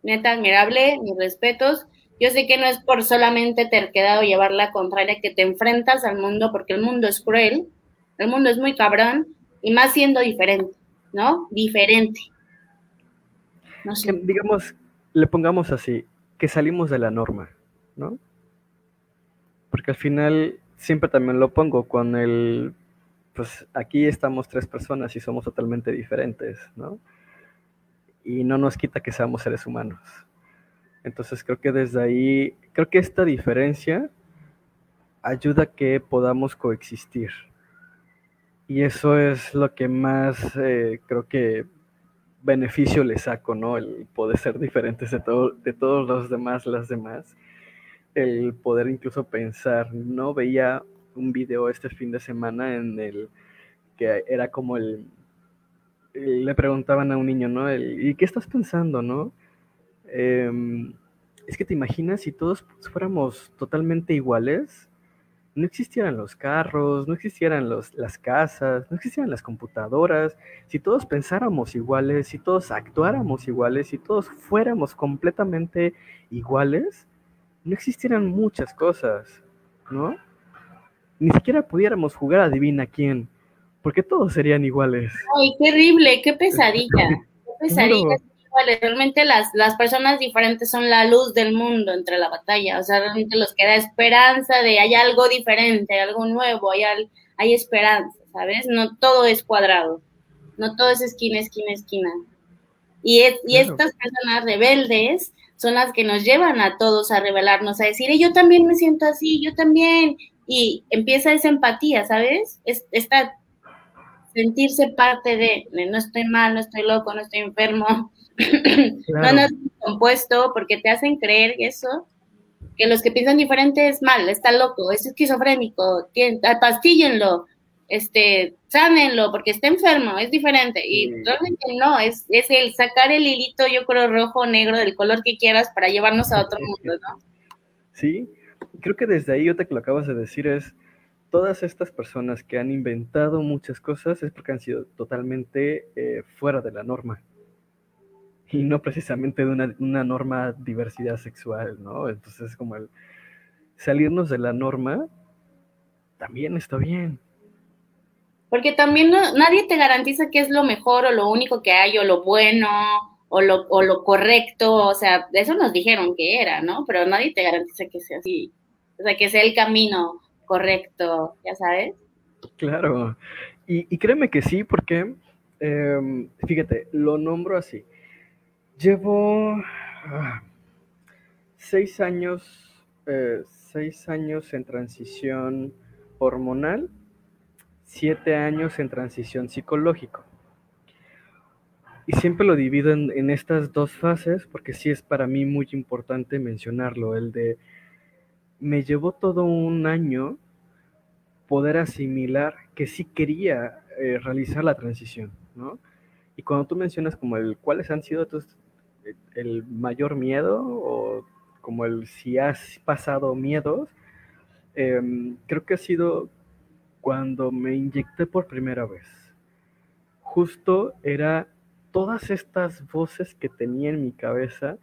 neta admirable, mis respetos. Yo sé que no es por solamente terquedad o llevar la contraria que te enfrentas al mundo, porque el mundo es cruel, el mundo es muy cabrón, y más siendo diferente, ¿no? Diferente. No digamos, le pongamos así, que salimos de la norma, ¿no? Porque al final siempre también lo pongo con el, pues aquí estamos tres personas y somos totalmente diferentes, ¿no? Y no nos quita que seamos seres humanos. Entonces creo que desde ahí, creo que esta diferencia ayuda a que podamos coexistir. Y eso es lo que más eh, creo que beneficio le saco, ¿no? El poder ser diferentes de, todo, de todos los demás, las demás. El poder incluso pensar, ¿no? Veía un video este fin de semana en el que era como el, le preguntaban a un niño, ¿no? ¿Y qué estás pensando, no? Em, es que te imaginas si todos fuéramos totalmente iguales, no existieran los carros, no existieran los, las casas, no existieran las computadoras, si todos pensáramos iguales, si todos actuáramos iguales, si todos fuéramos completamente iguales, no existieran muchas cosas, ¿no? Ni siquiera pudiéramos jugar a adivina quién, porque todos serían iguales. Ay, qué horrible, qué pesadilla, [laughs] qué pesadilla. Realmente las, las personas diferentes son la luz del mundo entre la batalla, o sea, realmente los que da esperanza de hay algo diferente, algo nuevo, hay, hay esperanza, ¿sabes? No todo es cuadrado, no todo es esquina, esquina, esquina. Y, y estas personas rebeldes son las que nos llevan a todos a rebelarnos, a decir, yo también me siento así, yo también, y empieza esa empatía, ¿sabes? Es, esta sentirse parte de, no estoy mal, no estoy loco, no estoy enfermo, no no compuesto, porque te hacen creer eso, que los que piensan diferente es mal, está loco, es esquizofrénico, apastíllenlo, este, sánenlo, porque está enfermo, es diferente. Y realmente no, es, es el sacar el hilito, yo creo, rojo, negro, del color que quieras para llevarnos a otro mundo, ¿no? Sí, creo que desde ahí, otra que lo acabas de decir, es todas estas personas que han inventado muchas cosas es porque han sido totalmente eh, fuera de la norma y no precisamente de una, una, norma diversidad sexual, ¿no? Entonces, como el salirnos de la norma también está bien. Porque también nadie te garantiza que es lo mejor o lo único que hay o lo bueno o lo, o lo correcto, o sea, eso nos dijeron que era, ¿no? Pero nadie te garantiza que sea así, o sea, que sea el camino correcto, ya sabes. Claro, y, créeme que sí, porque, em, fíjate, lo nombro así. Llevo ah, seis años, eh, seis años en transición hormonal, siete años en transición psicológico. Y siempre lo divido en, en, estas dos fases porque sí es para mí muy importante mencionarlo, el de me llevó todo un año poder asimilar que sí quería eh, realizar la transición, ¿no? Y cuando tú mencionas como el cuáles han sido tus el mayor miedo o como el si has pasado miedos, em, creo que ha sido cuando me inyecté por primera vez. Justo era todas estas voces que tenía en mi cabeza,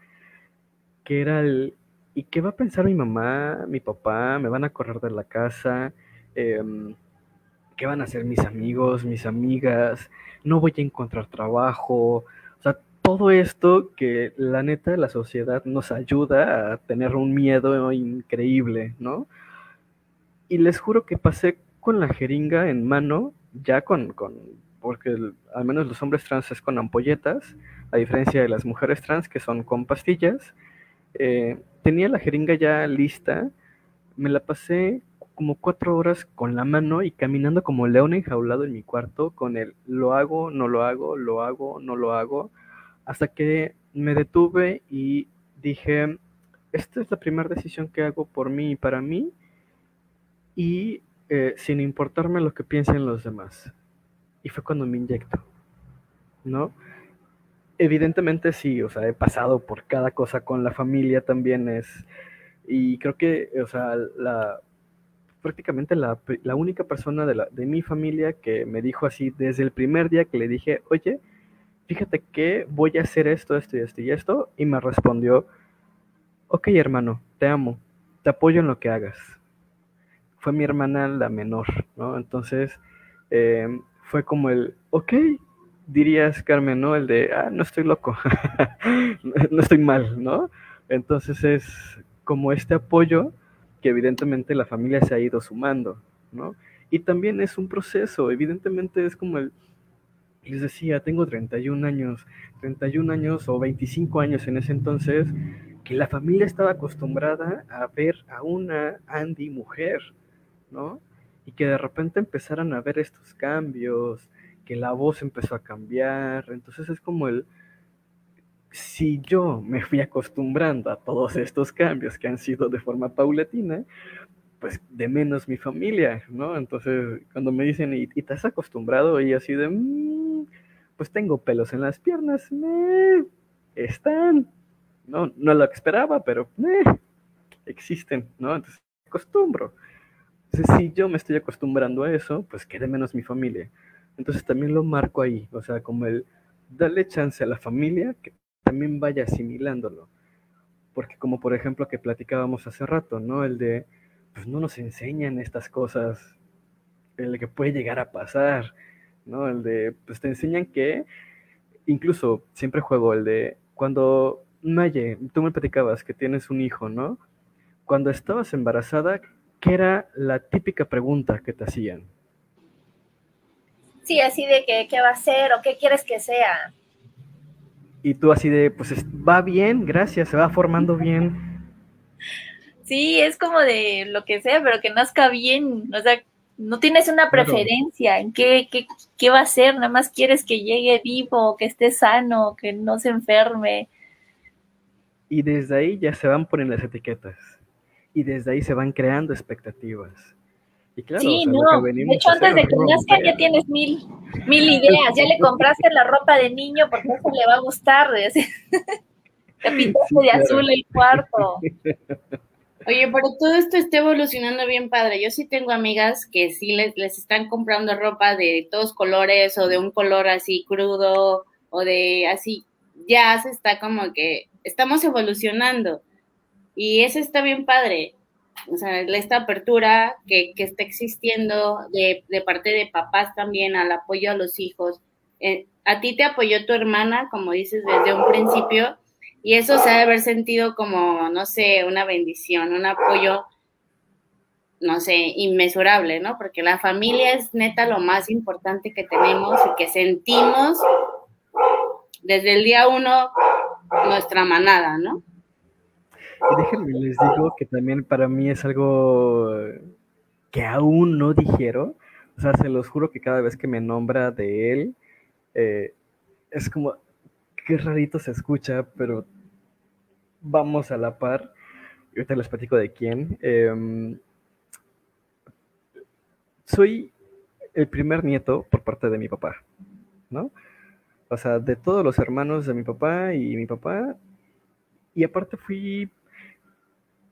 que era el, ¿y qué va a pensar mi mamá, mi papá? ¿Me van a correr de la casa? Em, ¿Qué van a hacer mis amigos, mis amigas? No voy a encontrar trabajo todo esto que la neta la sociedad nos ayuda a tener un miedo increíble, ¿no? Y les juro que pasé con la jeringa en mano, ya con, con porque al menos los hombres trans es con ampolletas, a diferencia de las mujeres trans que son con pastillas, eh, tenía la jeringa ya lista, me la pasé como cuatro horas con la mano y caminando como león enjaulado en mi cuarto con el lo hago, no lo hago, lo hago, no lo hago hasta que me detuve y dije, esta es la primera decisión que hago por mí y para mí, y eh, sin importarme lo que piensen los demás. Y fue cuando me inyecto, ¿no? Evidentemente sí, o sea, he pasado por cada cosa con la familia también es, y creo que, o sea, la, prácticamente la, la única persona de, la, de mi familia que me dijo así desde el primer día que le dije, oye, fíjate que voy a hacer esto, esto y esto y esto. Y me respondió, ok hermano, te amo, te apoyo en lo que hagas. Fue mi hermana la menor, ¿no? Entonces em, fue como el, ok, dirías Carmen, ¿no? El de, ah, no estoy loco, [laughs] no estoy mal, ¿no? Entonces es como este apoyo que evidentemente la familia se ha ido sumando, ¿no? Y también es un proceso, evidentemente es como el, les decía, tengo 31 años, 31 años o 25 años en ese entonces, que la familia estaba acostumbrada a ver a una Andy mujer, ¿no? Y que de repente empezaran a ver estos cambios, que la voz empezó a cambiar, entonces es como el, si yo me fui acostumbrando a todos estos cambios que han sido de forma paulatina, pues de menos mi familia, ¿no? Entonces, cuando me dicen, ¿y, te has acostumbrado? Y así de, mm, pues tengo pelos en las piernas, me están, no, no lo esperaba, pero me existen, ¿no? Entonces, acostumbro. Entonces, si yo me estoy acostumbrando a eso, pues quede menos mi familia. Entonces también lo marco ahí, o sea, como el darle chance a la familia que también vaya asimilándolo. Porque como por ejemplo que platicábamos hace rato, ¿no? El de, pues no nos enseñan estas cosas, el que puede llegar a pasar, ¿no? El de, pues te enseñan que, incluso siempre juego el de, cuando, Maye, tú me platicabas que tienes un hijo, ¿no? Cuando estabas embarazada, ¿qué era la típica pregunta que te hacían? Sí, así de que qué va a ser o qué quieres que sea. Y tú así de, pues va bien, gracias, se va formando bien. Sí, es como de lo que sea, pero que nazca bien. O sea, no tienes una preferencia en qué, qué, qué va a ser, nada más quieres que llegue vivo, que esté sano, que no se enferme. Y desde ahí ya se van poniendo las etiquetas. Y desde ahí se van creando expectativas. Y claro, sí, no. De hecho, antes de que nazca ya tienes mil, mil ideas. Ya le compraste la ropa de niño porque eso le va a gustar. [laughs] Te pintaste de azul el cuarto. [laughs] Oye, pero todo esto está evolucionando bien padre. Yo sí tengo amigas que sí les, les están comprando ropa de todos colores o de un color así crudo o de así. Ya se está como que estamos evolucionando y eso está bien padre. O sea, esta apertura que, que está existiendo de, de, parte de papás también al apoyo a los hijos. Eh, a ti te apoyó tu hermana, como dices, desde un principio y eso se ha de haber sentido como, no sé, una bendición, un apoyo, no sé, inmesurable, ¿no? Porque la familia es neta lo más importante que tenemos y que sentimos desde el día uno nuestra manada, ¿no? Y déjenme les digo que también para mí es algo que aún no dijeron. O sea, se los juro que cada vez que me nombra de él, eh, es como, qué rarito se escucha, pero vamos a la par. Ahorita les platico de quién. Eh, soy el primer nieto por parte de mi papá, ¿no? O sea, de todos los hermanos de mi papá y mi papá. Y aparte fui,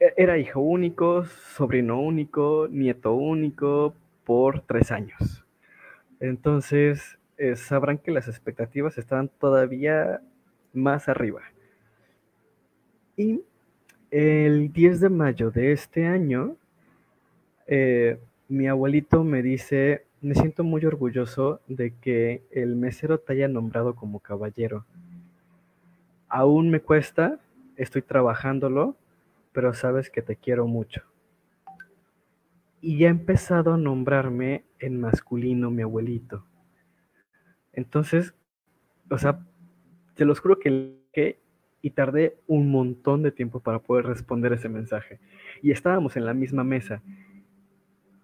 e-, era hijo único, sobrino único, nieto único por tres años. Entonces, eh, sabrán que las expectativas estaban todavía más arriba. El 10 de mayo de este año, eh, mi abuelito me dice, me siento muy orgulloso de que el mesero te haya nombrado como caballero. Aún me cuesta, estoy trabajándolo, pero sabes que te quiero mucho. Y ya ha empezado a nombrarme en masculino mi abuelito. Entonces, o sea, te los juro que y tardé un montón de tiempo para poder responder ese mensaje. Y estábamos en la misma mesa,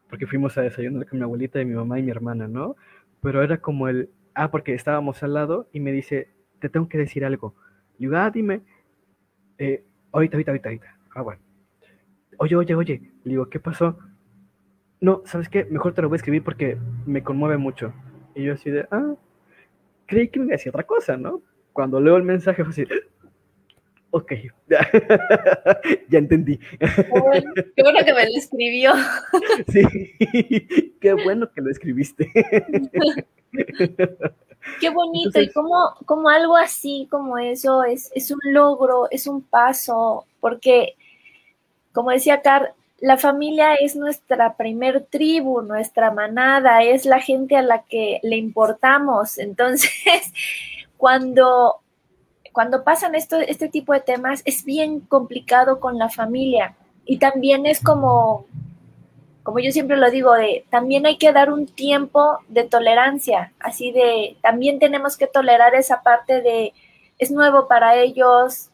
porque fuimos a desayunar con mi abuelita y mi mamá y mi hermana, ¿no? Pero era como el, ah, porque estábamos al lado y me dice, te tengo que decir algo. Y digo, ah, dime, eh, ahorita, ahorita, ahorita, ahorita. Ah, bueno. Oye, oye, oye. Le digo, ¿qué pasó? No, ¿sabes qué? Mejor te lo voy a escribir porque me conmueve mucho. Y yo así de, ah, creí que me decía otra cosa, ¿no? Cuando leo el mensaje fue así, Ok, [laughs] ya entendí. Qué bueno que me lo escribió. [laughs] Sí, qué bueno que lo escribiste. [laughs] Qué bonito, y como, como algo así como eso es, es un logro, es un paso, porque, como decía Car, la familia es nuestra primer tribu, nuestra manada, es la gente a la que le importamos. Entonces, cuando cuando pasan esto, este tipo de temas es bien complicado con la familia y también es como, como yo siempre lo digo, de, también hay que dar un tiempo de tolerancia, así de, también tenemos que tolerar esa parte de, es nuevo para ellos,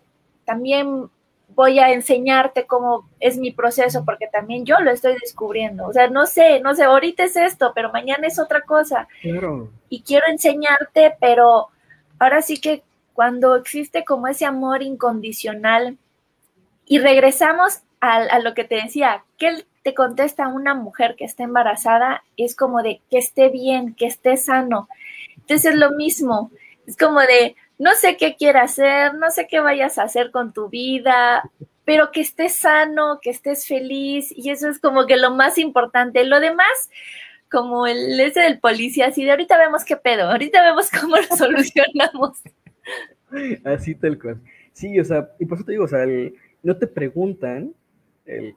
también voy a enseñarte cómo es mi proceso, porque también yo lo estoy descubriendo. O sea, no sé, no sé, ahorita es esto, pero mañana es otra cosa. Y quiero enseñarte, pero ahora sí que cuando existe como ese amor incondicional y regresamos a, lo que te decía, que te contesta una mujer que está embarazada, es como de que esté bien, que esté sano. Entonces es lo mismo. Es como de, no sé qué quieras hacer, no sé qué vayas a hacer con tu vida, pero que estés sano, que estés feliz, y eso es como que lo más importante. Lo demás, como el ese del policía, así de ahorita vemos qué pedo, ahorita vemos cómo [laughs] lo solucionamos. Así tal cual. Sí, o sea, y por eso te digo, o sea, no te preguntan,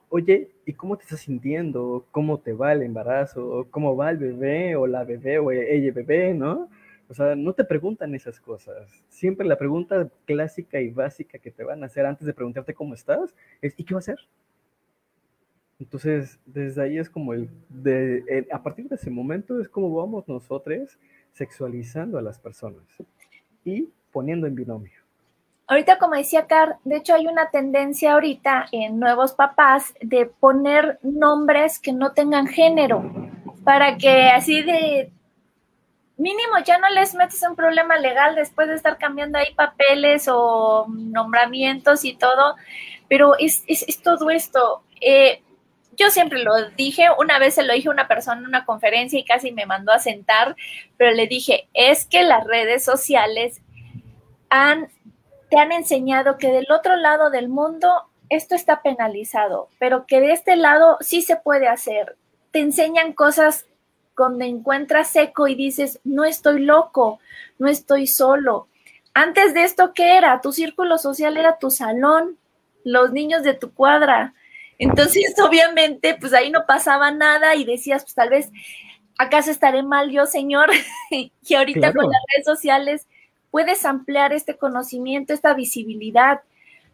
oye, ¿y cómo te estás sintiendo? ¿Cómo te va el embarazo? ¿Cómo va el bebé o la bebé o ella bebé, no? O sea, no te preguntan esas cosas. Siempre la pregunta clásica y básica que te van a hacer antes de preguntarte cómo estás es ¿y qué va a hacer? Entonces, desde ahí es como el, de, a partir de ese momento es como vamos nosotros sexualizando a las personas y poniendo en binomio. Ahorita, como decía Car, de hecho hay una tendencia ahorita en nuevos papás de poner nombres que no tengan género, para que así de mínimo ya no les metes un problema legal después de estar cambiando ahí papeles o nombramientos y todo, pero es, es, todo esto. Eh, yo siempre lo dije, una vez se lo dije a una persona en una conferencia y casi me mandó a sentar, pero le dije, es que las redes sociales han te han enseñado que del otro lado del mundo esto está penalizado, pero que de este lado sí se puede hacer. Te enseñan cosas donde encuentras seco y dices, no estoy loco, no estoy solo. Antes de esto, ¿qué era? Tu círculo social era tu salón, los niños de tu cuadra. Entonces, [laughs] obviamente, pues ahí no pasaba nada y decías, pues tal vez, ¿acaso estaré mal yo, señor? [laughs] y ahorita con las redes sociales puedes ampliar este conocimiento, esta visibilidad.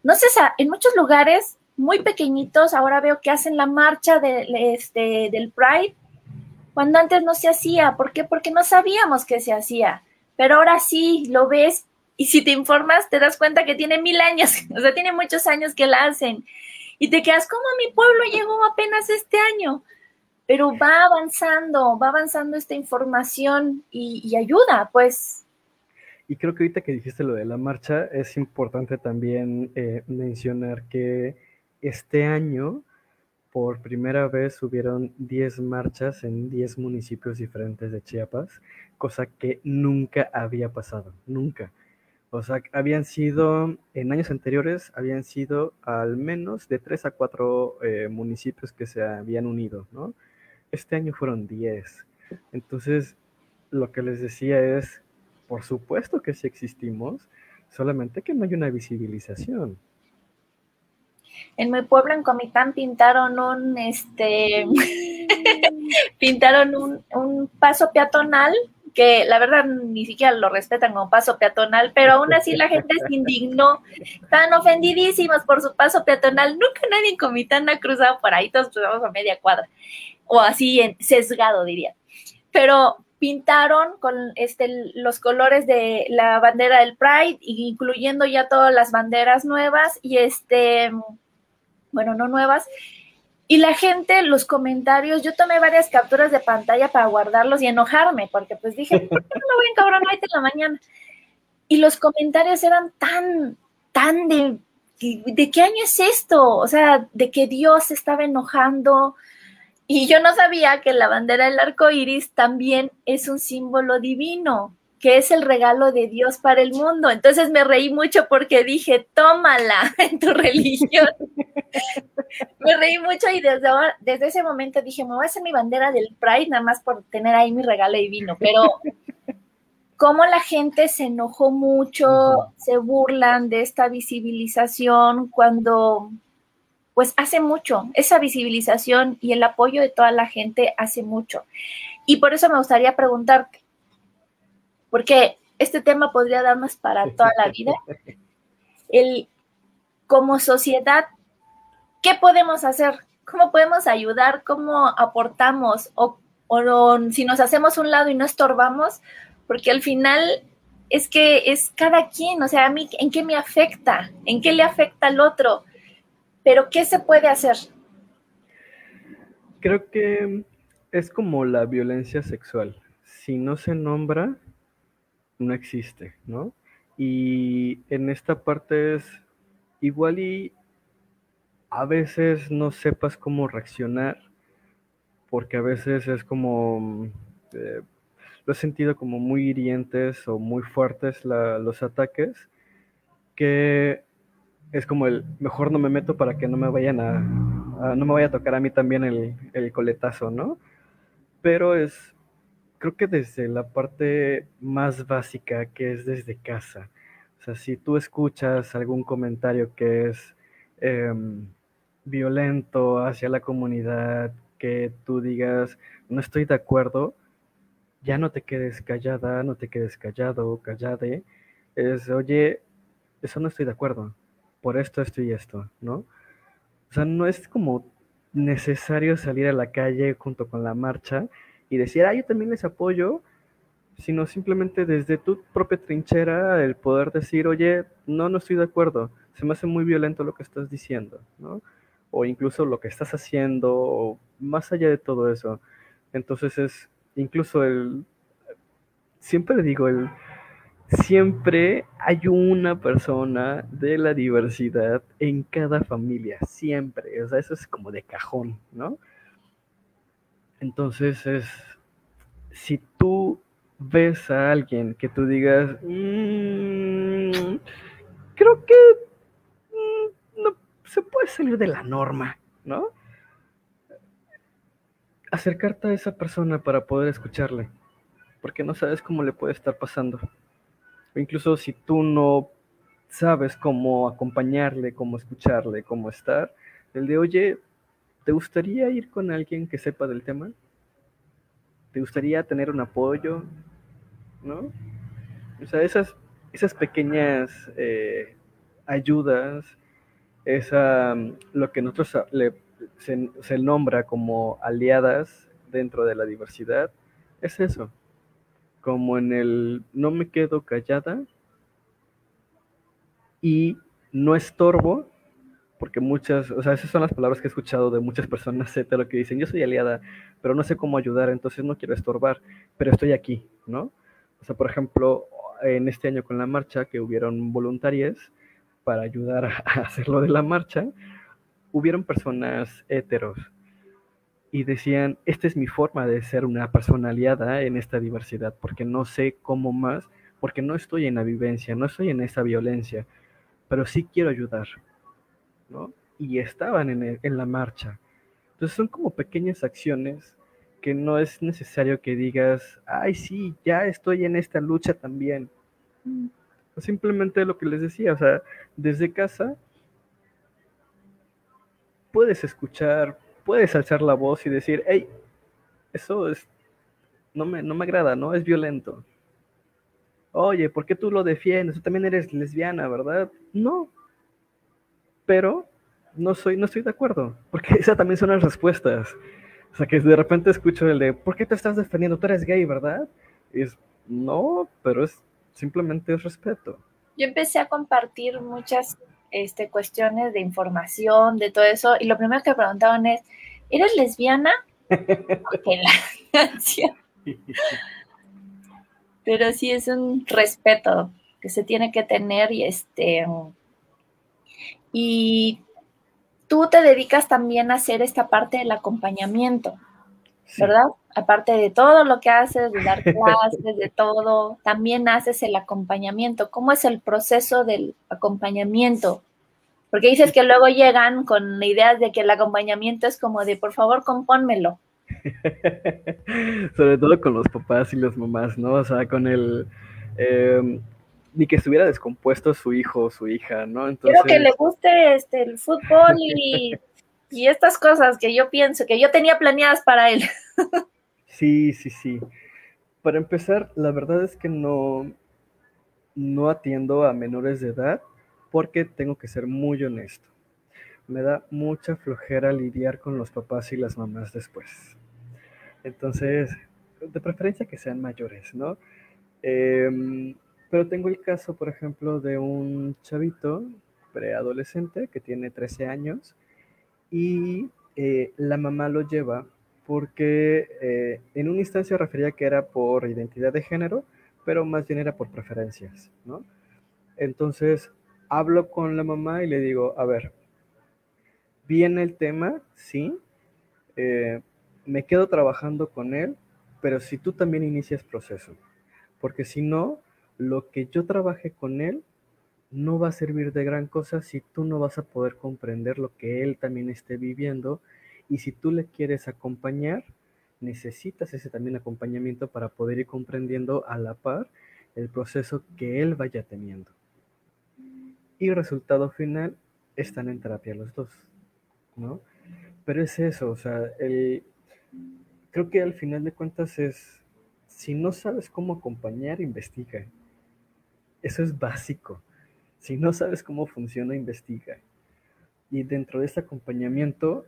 No sé, en muchos lugares muy pequeñitos, ahora veo que hacen la marcha este, del Pride, cuando antes no se hacía. ¿Por qué? Porque no sabíamos que se hacía. Pero ahora sí, lo ves y si te informas, te das cuenta que tiene mil años, [laughs] o sea, tiene muchos años que la hacen. Y te quedas, ¿cómo mi pueblo llegó apenas este año? Pero va avanzando, va avanzando esta información y ayuda, pues, y creo que ahorita que dijiste lo de la marcha, es importante también eh, mencionar que este año, por primera vez, hubieron 10 marchas en 10 municipios diferentes de Chiapas, cosa que nunca había pasado, nunca. O sea, habían sido, en años anteriores, habían sido al menos de 3 a 4 eh, municipios que se habían unido, ¿no? Este año fueron 10. Entonces, lo que les decía es, por supuesto que sí existimos, solamente que no hay una visibilización. En mi pueblo, en Comitán, pintaron un, este, [laughs] pintaron un, un paso peatonal que la verdad ni siquiera lo respetan como paso peatonal, pero aún así la gente se indignó, están ofendidísimos por su paso peatonal. Nunca nadie en Comitán ha cruzado por ahí, todos cruzamos a media cuadra, o así en sesgado diría. Pero pintaron con este, los colores de la bandera del Pride, incluyendo ya todas las banderas nuevas y este, bueno, no nuevas. Y la gente, los comentarios, yo tomé varias capturas de pantalla para guardarlos y enojarme, porque pues dije, ¿por qué no voy a encabronar en la mañana? Y los comentarios eran tan, tan de, ¿de qué año es esto? O sea, de que Dios estaba enojando, y yo no sabía que la bandera del arco iris también es un símbolo divino, que es el regalo de Dios para el mundo. Entonces me reí mucho porque dije, tómala [laughs] en tu religión. [laughs] me reí mucho y desde, desde ese momento dije, me voy a hacer mi bandera del Pride nada más por tener ahí mi regalo divino. Pero [laughs] cómo la gente se enojó mucho, se burlan de esta visibilización cuando pues hace mucho, esa visibilización y el apoyo de toda la gente hace mucho. Y por eso me gustaría preguntarte, porque este tema podría darnos para [laughs] toda la vida, el, como sociedad, ¿qué podemos hacer? ¿Cómo podemos ayudar? ¿Cómo aportamos? O, o si nos hacemos un lado y no estorbamos, porque al final es que es cada quien, o sea, a mí, ¿en qué me afecta? ¿En qué le afecta al otro? Pero ¿qué se puede hacer? Creo que es como la violencia sexual. Si no se nombra, no existe, ¿no? Y en esta parte es igual y a veces no sepas cómo reaccionar, porque a veces es como, eh, lo he sentido como muy hirientes o muy fuertes los ataques, que es como el mejor no me meto para que no me vayan a, no me vaya a tocar a mí también el, el coletazo, ¿no? Pero es, creo que desde la parte más básica, que es desde casa. O sea, si tú escuchas algún comentario que es em, violento hacia la comunidad, que tú digas, no estoy de acuerdo, ya no te quedes callada, no te quedes callado, callade. Es, oye, eso no estoy de acuerdo, por esto, esto y esto, ¿no? O sea, no es como necesario salir a la calle junto con la marcha y decir, ah, yo también les apoyo, sino simplemente desde tu propia trinchera el poder decir, oye, no, no estoy de acuerdo, se me hace muy violento lo que estás diciendo, ¿no? O incluso lo que estás haciendo, o más allá de todo eso. Entonces es incluso el, siempre digo, el, siempre hay una persona de la diversidad en cada familia, siempre. O sea, eso es como de cajón, ¿no? Entonces es, si tú ves a alguien que tú digas, "Mm, creo que mm, no se puede salir de la norma, ¿no? Acercarte a esa persona para poder escucharle, porque no sabes cómo le puede estar pasando. O incluso si tú no sabes cómo acompañarle, cómo escucharle, cómo estar, el de, oye, ¿te gustaría ir con alguien que sepa del tema? ¿Te gustaría tener un apoyo? ¿No? O sea, esas, esas pequeñas eh, ayudas, esa, lo que nosotros le, se nombra como aliadas dentro de la diversidad, es eso. Como en el no me quedo callada y no estorbo, porque muchas, o sea, esas son las palabras que he escuchado de muchas personas [laughs] hetero que dicen, yo soy aliada, pero no sé cómo ayudar, entonces no quiero estorbar, pero estoy aquí, ¿no? O sea, por ejemplo, en este año con la marcha, que hubieron voluntarias para ayudar a [laughs] a hacer lo de la marcha, hubieron personas heteros y decían, esta es mi forma de ser una persona aliada en esta diversidad, porque no sé cómo más, porque no estoy en la vivencia, no estoy en esa violencia, pero sí quiero ayudar, ¿no? Y estaban en, el- en la marcha. Entonces son como pequeñas acciones que no es necesario que digas, ay, sí, ya estoy en esta lucha también. Simplemente lo que les decía, o sea, desde casa puedes escuchar, puedes alzar la voz y decir, hey, eso es, no me, no me agrada, ¿no? Es violento. Oye, ¿por qué tú lo defiendes? Tú también eres lesbiana, ¿verdad? No. Pero no soy, no estoy de acuerdo, porque [laughs] esas también son las respuestas. O sea, que de repente escucho el de, ¿por qué te estás defendiendo? Tú eres gay, ¿verdad? Y es, no, pero es simplemente es respeto. Yo empecé a compartir muchas este, cuestiones de información, de todo eso, y lo primero que preguntaban es, ¿eres lesbiana? [laughs] Pero sí es un respeto que se tiene que tener y este y tú te dedicas también a hacer esta parte del acompañamiento, Sí. Aparte de todo lo que haces, de dar [laughs] clases, de todo, también haces el acompañamiento. ¿Cómo es el proceso del acompañamiento? Porque dices que luego llegan con ideas de que el acompañamiento es como de, por favor, compónmelo. [laughs] Sobre todo con los papás y las mamás, ¿no? O sea, con el... eh, ni que estuviera descompuesto su hijo o su hija, ¿no? Entonces, Quiero que le guste este, el fútbol y, [laughs] y estas cosas que yo pienso, que yo tenía planeadas para él. Sí, sí, sí. Para empezar, la verdad es que no, no atiendo a menores de edad porque tengo que ser muy honesto. Me da mucha flojera lidiar con los papás y las mamás después. Entonces, de preferencia que sean mayores, ¿no? Em, pero tengo el caso, por ejemplo, de un chavito preadolescente que tiene 13 años y eh, la mamá lo lleva porque eh, en una instancia refería que era por identidad de género, pero más bien era por preferencias, ¿no? Entonces, hablo con la mamá y le digo, a ver, viene el tema, sí, eh, me quedo trabajando con él, pero si tú también inicias proceso, porque si no, lo que yo trabaje con él no va a servir de gran cosa si tú no vas a poder comprender lo que él también esté viviendo y si tú le quieres acompañar, necesitas ese también acompañamiento para poder ir comprendiendo a la par el proceso que él vaya teniendo. Y resultado final, están en terapia los dos, ¿no? Pero es eso, o sea, el, creo que al final de cuentas es, si no sabes cómo acompañar, investiga. Eso es básico. Si no sabes cómo funciona, investiga. Y dentro de este acompañamiento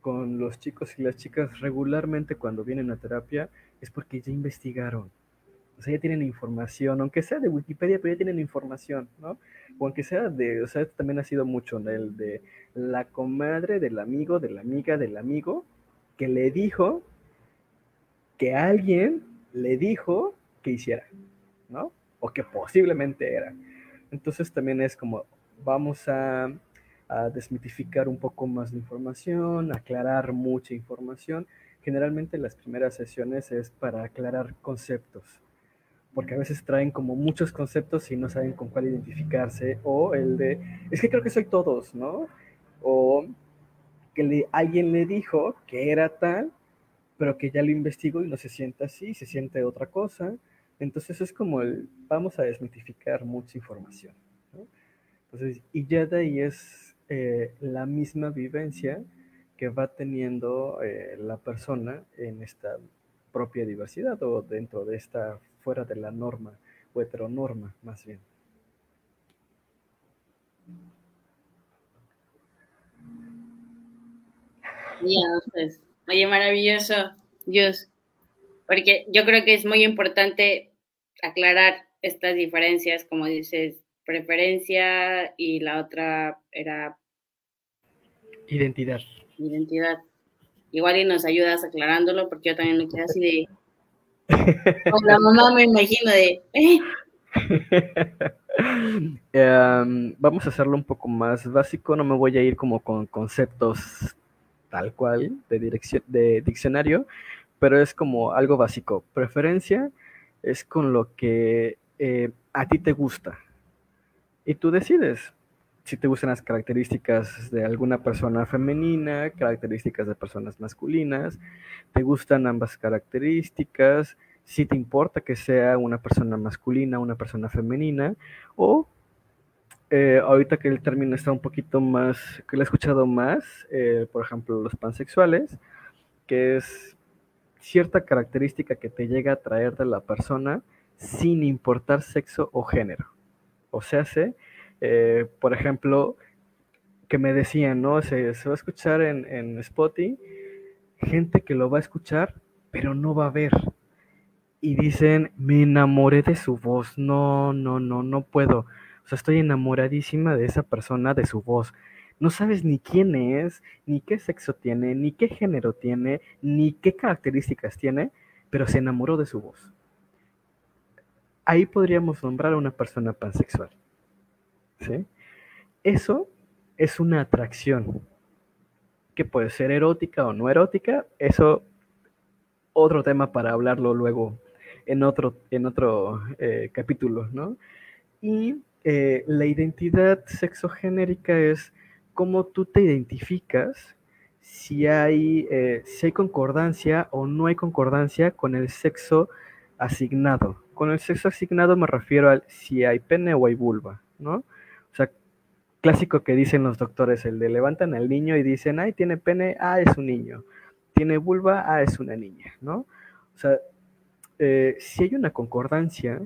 con los chicos y las chicas regularmente cuando vienen a terapia es porque ya investigaron. O sea, ya tienen información, aunque sea de Wikipedia, pero ya tienen información, ¿no? O aunque sea de, o sea, también ha sido mucho, el de la comadre del amigo, de la amiga del amigo, que le dijo que alguien le dijo que hiciera, ¿no? O que posiblemente era. Entonces también es como, vamos a, a desmitificar un poco más la información, aclarar mucha información. Generalmente las primeras sesiones es para aclarar conceptos, porque a veces traen como muchos conceptos y no saben con cuál identificarse, o el de, es que creo que soy todos, ¿no? O que le, alguien le dijo que era tal, pero que ya lo investigó y no se siente así, se siente otra cosa. Entonces es como el, vamos a desmitificar mucha información. ¿no? Entonces, y ya de ahí es eh, la misma vivencia que va teniendo eh, la persona en esta propia diversidad o dentro de esta fuera de la norma o heteronorma más bien. Pues, oye, maravilloso, Dios, porque yo creo que es muy importante aclarar estas diferencias, como dices, preferencia y la otra era Identidad. identidad. Igual y nos ayudas aclarándolo, porque yo también me quedé así de... [laughs] Con la mamá me imagino de... [laughs] Em, vamos a hacerlo un poco más básico, no me voy a ir como con conceptos tal cual de, dirección, de diccionario, pero es como algo básico. Preferencia es con lo que eh, a ti te gusta y tú decides si te gustan las características de alguna persona femenina, características de personas masculinas, te gustan ambas características, si te importa que sea una persona masculina, una persona femenina, o eh, ahorita que el término está un poquito más, que lo he escuchado más, eh, por ejemplo, los pansexuales, que es cierta característica que te llega a traer de la persona sin importar sexo o género. O sea, se, eh, por ejemplo, que me decían, ¿no? Se, se va a escuchar en, en Spotify, gente que lo va a escuchar, pero no va a ver. Y dicen, me enamoré de su voz, no, no, no, no puedo. O sea, estoy enamoradísima de esa persona, de su voz. No sabes ni quién es, ni qué sexo tiene, ni qué género tiene, ni qué características tiene, pero se enamoró de su voz. Ahí podríamos nombrar a una persona pansexual. ¿Sí? Eso es una atracción, que puede ser erótica o no erótica, eso otro tema para hablarlo luego en otro, en otro eh, capítulo, ¿no? Y eh, la identidad sexogenérica es cómo tú te identificas si hay, eh, si hay concordancia o no hay concordancia con el sexo asignado. Con el sexo asignado me refiero a si hay pene o hay vulva, ¿no? Clásico que dicen los doctores, el de levantan al niño y dicen, ay, tiene pene, ah, es un niño. Tiene vulva, ah, es una niña, ¿no? O sea, eh, si hay una concordancia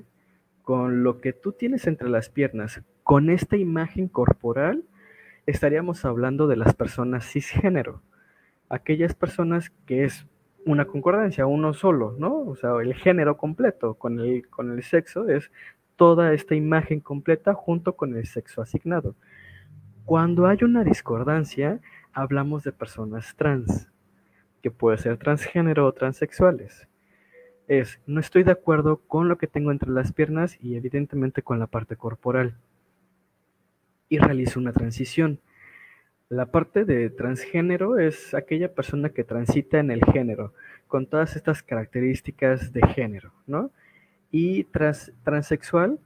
con lo que tú tienes entre las piernas, con esta imagen corporal, estaríamos hablando de las personas cisgénero. Aquellas personas que es una concordancia, uno solo, ¿no? O sea, el género completo con el, con el sexo es toda esta imagen completa junto con el sexo asignado. Cuando hay una discordancia, hablamos de personas trans, que puede ser transgénero o transexuales. Es, no estoy de acuerdo con lo que tengo entre las piernas y evidentemente con la parte corporal. Y realizo una transición. La parte de transgénero es aquella persona que transita en el género, con todas estas características de género, ¿no? Y trans, transexual,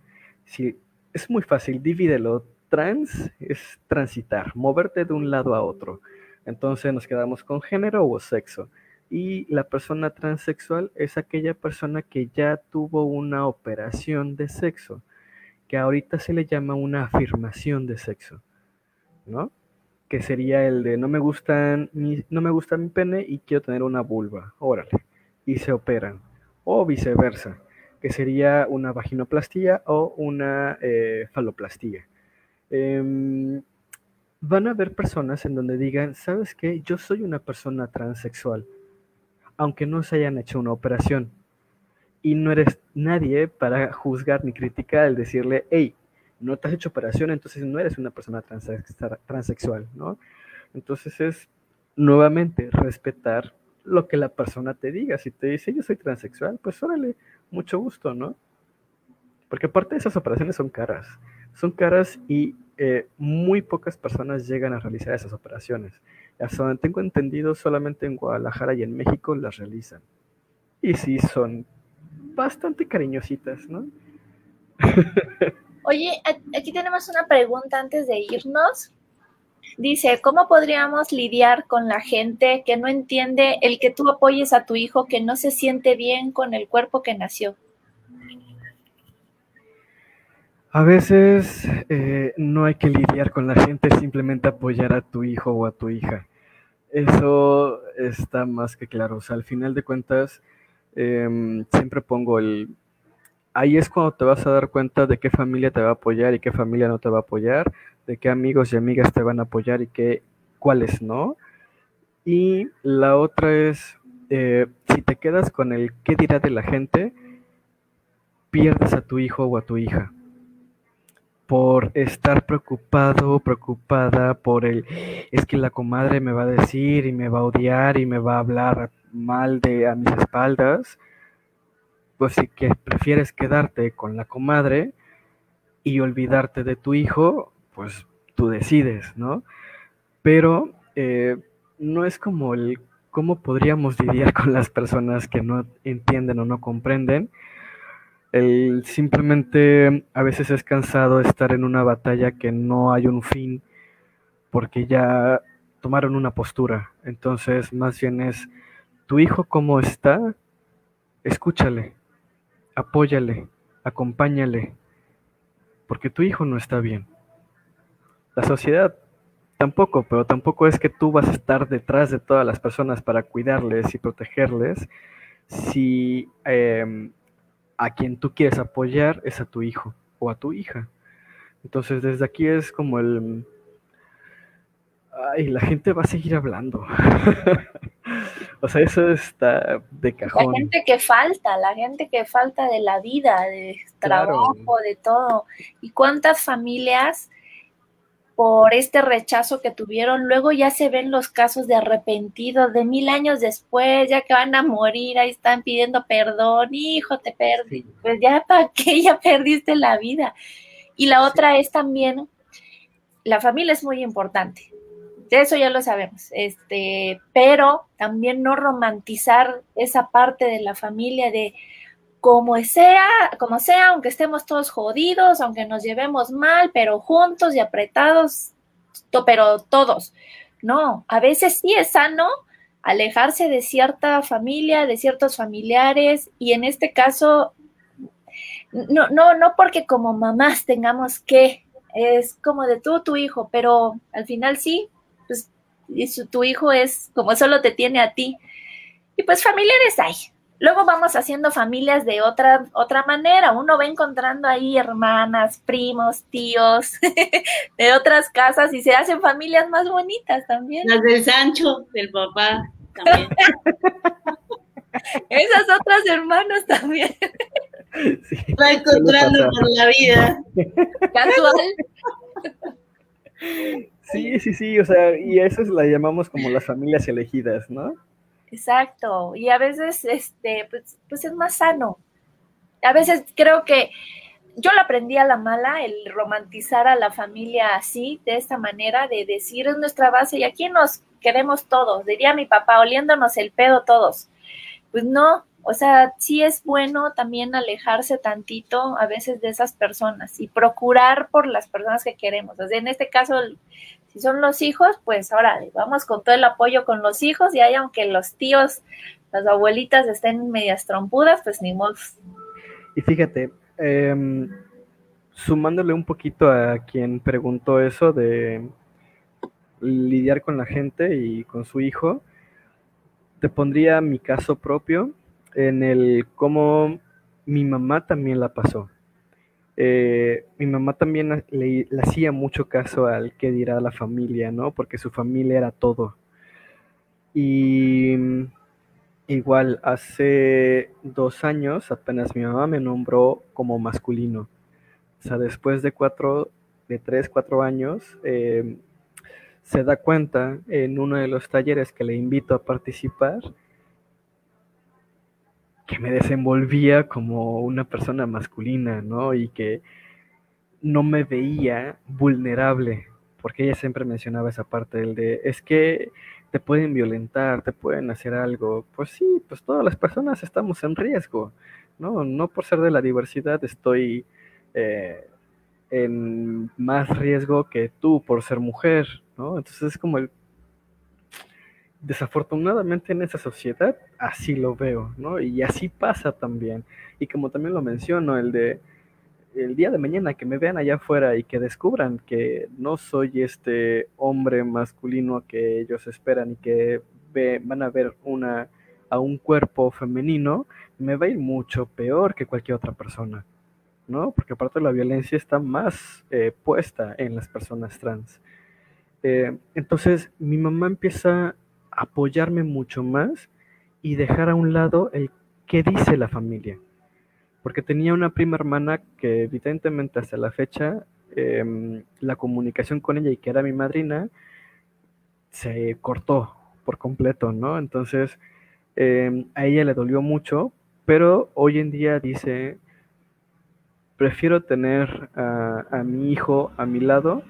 es muy fácil, divídelo. Trans es transitar, moverte de un lado a otro. Entonces nos quedamos con género o sexo. Y la persona transexual es aquella persona que ya tuvo una operación de sexo, que ahorita se le llama una afirmación de sexo, ¿no? Que sería el de no me gustan mi, no me gusta mi pene y quiero tener una vulva, órale, y se operan. O viceversa, que sería una vaginoplastía o una eh, faloplastía. Em, van a haber personas en donde digan, ¿sabes qué? Yo soy una persona transexual aunque no se hayan hecho una operación. Y no eres nadie para juzgar ni criticar el decirle, hey, no te has hecho operación, entonces no eres una persona transexual, ¿no? Entonces es nuevamente respetar lo que la persona te diga. Si te dice yo soy transexual, pues órale, mucho gusto, ¿no? Porque aparte de esas operaciones son caras. Son caras y eh, muy pocas personas llegan a realizar esas operaciones. Hasta donde tengo entendido, solamente en Guadalajara y en México las realizan. Y sí, son bastante cariñositas, ¿no? Oye, aquí tenemos una pregunta antes de irnos. Dice, ¿cómo podríamos lidiar con la gente que no entiende el que tú apoyes a tu hijo que no se siente bien con el cuerpo que nació? A veces eh, no hay que lidiar con la gente, simplemente apoyar a tu hijo o a tu hija. Eso está más que claro. O sea, al final de cuentas, em, siempre pongo el... Ahí es cuando te vas a dar cuenta de qué familia te va a apoyar y qué familia no te va a apoyar, de qué amigos y amigas te van a apoyar y qué, cuáles no. Y la otra es, eh, si te quedas con el qué dirá de la gente, pierdes a tu hijo o a tu hija por estar preocupado, preocupada por el, es que la comadre me va a decir y me va a odiar y me va a hablar mal de a mis espaldas, pues si que prefieres quedarte con la comadre y olvidarte de tu hijo, pues tú decides, ¿no? Pero eh, no es como el cómo podríamos [laughs] lidiar con las personas que no entienden o no comprenden, el simplemente a veces es cansado estar en una batalla que no hay un fin porque ya tomaron una postura. Entonces, más bien es, tu hijo cómo está, escúchale, apóyale, acompáñale, porque tu hijo no está bien. La sociedad tampoco, pero tampoco es que tú vas a estar detrás de todas las personas para cuidarles y protegerles si em, a quien tú quieres apoyar es a tu hijo o a tu hija. Entonces, desde aquí es como el... Ay, la gente va a seguir hablando. [laughs] o sea, eso está de cajón. La gente que falta, la gente que falta de la vida, de trabajo, de todo. ¿Y cuántas familias por este rechazo que tuvieron. Luego ya se ven los casos de arrepentidos de mil años después, ya que van a morir, ahí están pidiendo perdón, hijo, te perdí. Pues ya para qué, ya perdiste la vida. Y la otra es también, la familia es muy importante. Eso ya lo sabemos, este, pero también no romantizar esa parte de la familia de, como sea, como sea, aunque estemos todos jodidos, aunque nos llevemos mal, pero juntos y apretados, pero todos. No, a veces sí es sano alejarse de cierta familia, de ciertos familiares, y en este caso, no, no, no porque como mamás tengamos que, es como de tú, tu hijo, pero al final sí, pues tu hijo es como solo te tiene a ti. Y pues familiares hay, Luego vamos haciendo familias de otra, otra manera. Uno va encontrando ahí hermanas, primos, tíos [laughs] de otras casas y se hacen familias más bonitas también. Las del Sancho, del papá también. [laughs] Esas otras hermanas también. va encontrando por la vida. Casual. Sí, sí, sí, o sea, y eso la llamamos como las familias elegidas, ¿no? Exacto, y a veces este, pues, pues es más sano. A veces creo que yo lo aprendí a la mala, el romantizar a la familia así, de esta manera, de decir es nuestra base y aquí nos queremos todos, diría mi papá, oliéndonos el pedo todos. Pues no, o sea, sí es bueno también alejarse tantito a veces de esas personas y procurar por las personas que queremos. O en este caso, si son los hijos, pues ahora vamos con todo el apoyo con los hijos y ahí aunque los tíos, las abuelitas estén medias trompudas, pues ni modo. Y fíjate, em, sumándole un poquito a quien preguntó eso de lidiar con la gente y con su hijo, te pondría mi caso propio en el cómo mi mamá también la pasó. Eh, mi mamá también le, hacía mucho caso al que dirá la familia, ¿no? Porque su familia era todo. Y igual, hace dos años apenas mi mamá me nombró como masculino. O sea, después de cuatro, de tres, cuatro años, eh, se da cuenta en uno de los talleres que le invito a participar que me desenvolvía como una persona masculina, ¿no? Y que no me veía vulnerable, porque ella siempre mencionaba esa parte del de, es que te pueden violentar, te pueden hacer algo. Pues sí, pues todas las personas estamos en riesgo, ¿no? No por ser de la diversidad estoy eh, en más riesgo que tú por ser mujer, ¿no? Entonces es como el... Desafortunadamente en esa sociedad así lo veo, ¿no? Y así pasa también. Y como también lo menciono, el de el día de mañana que me vean allá afuera y que descubran que no soy este hombre masculino que ellos esperan y que van a ver una a un cuerpo femenino, me va a ir mucho peor que cualquier otra persona. ¿no? Porque aparte la violencia está más eh, puesta en las personas trans. Eh, entonces mi mamá empieza apoyarme mucho más y dejar a un lado el qué dice la familia. Porque tenía una prima hermana que evidentemente hasta la fecha em, la comunicación con ella y que era mi madrina se cortó por completo, ¿no? Entonces em, a ella le dolió mucho, pero hoy en día dice, prefiero tener a, mi hijo a mi lado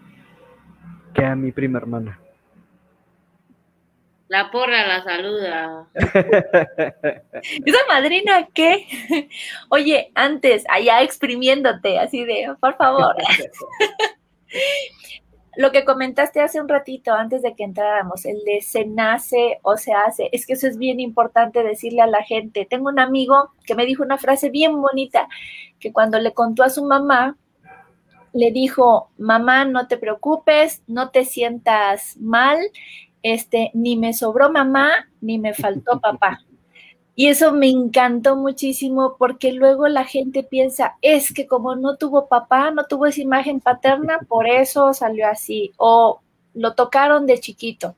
que a mi prima hermana. La porra la saluda. [laughs] ¿Esa madrina qué? [laughs] Oye, antes, allá exprimiéndote, así de, por favor. [laughs] lo que comentaste hace un ratito antes de que entráramos, el de se nace o se hace, es que eso es bien importante decirle a la gente. Tengo un amigo que me dijo una frase bien bonita, que cuando le contó a su mamá, le dijo, mamá, no te preocupes, no te sientas mal, este, ni me sobró mamá, ni me faltó papá. Y eso me encantó muchísimo porque luego la gente piensa, es que como no tuvo papá, no tuvo esa imagen paterna, por eso salió así. O lo tocaron de chiquito.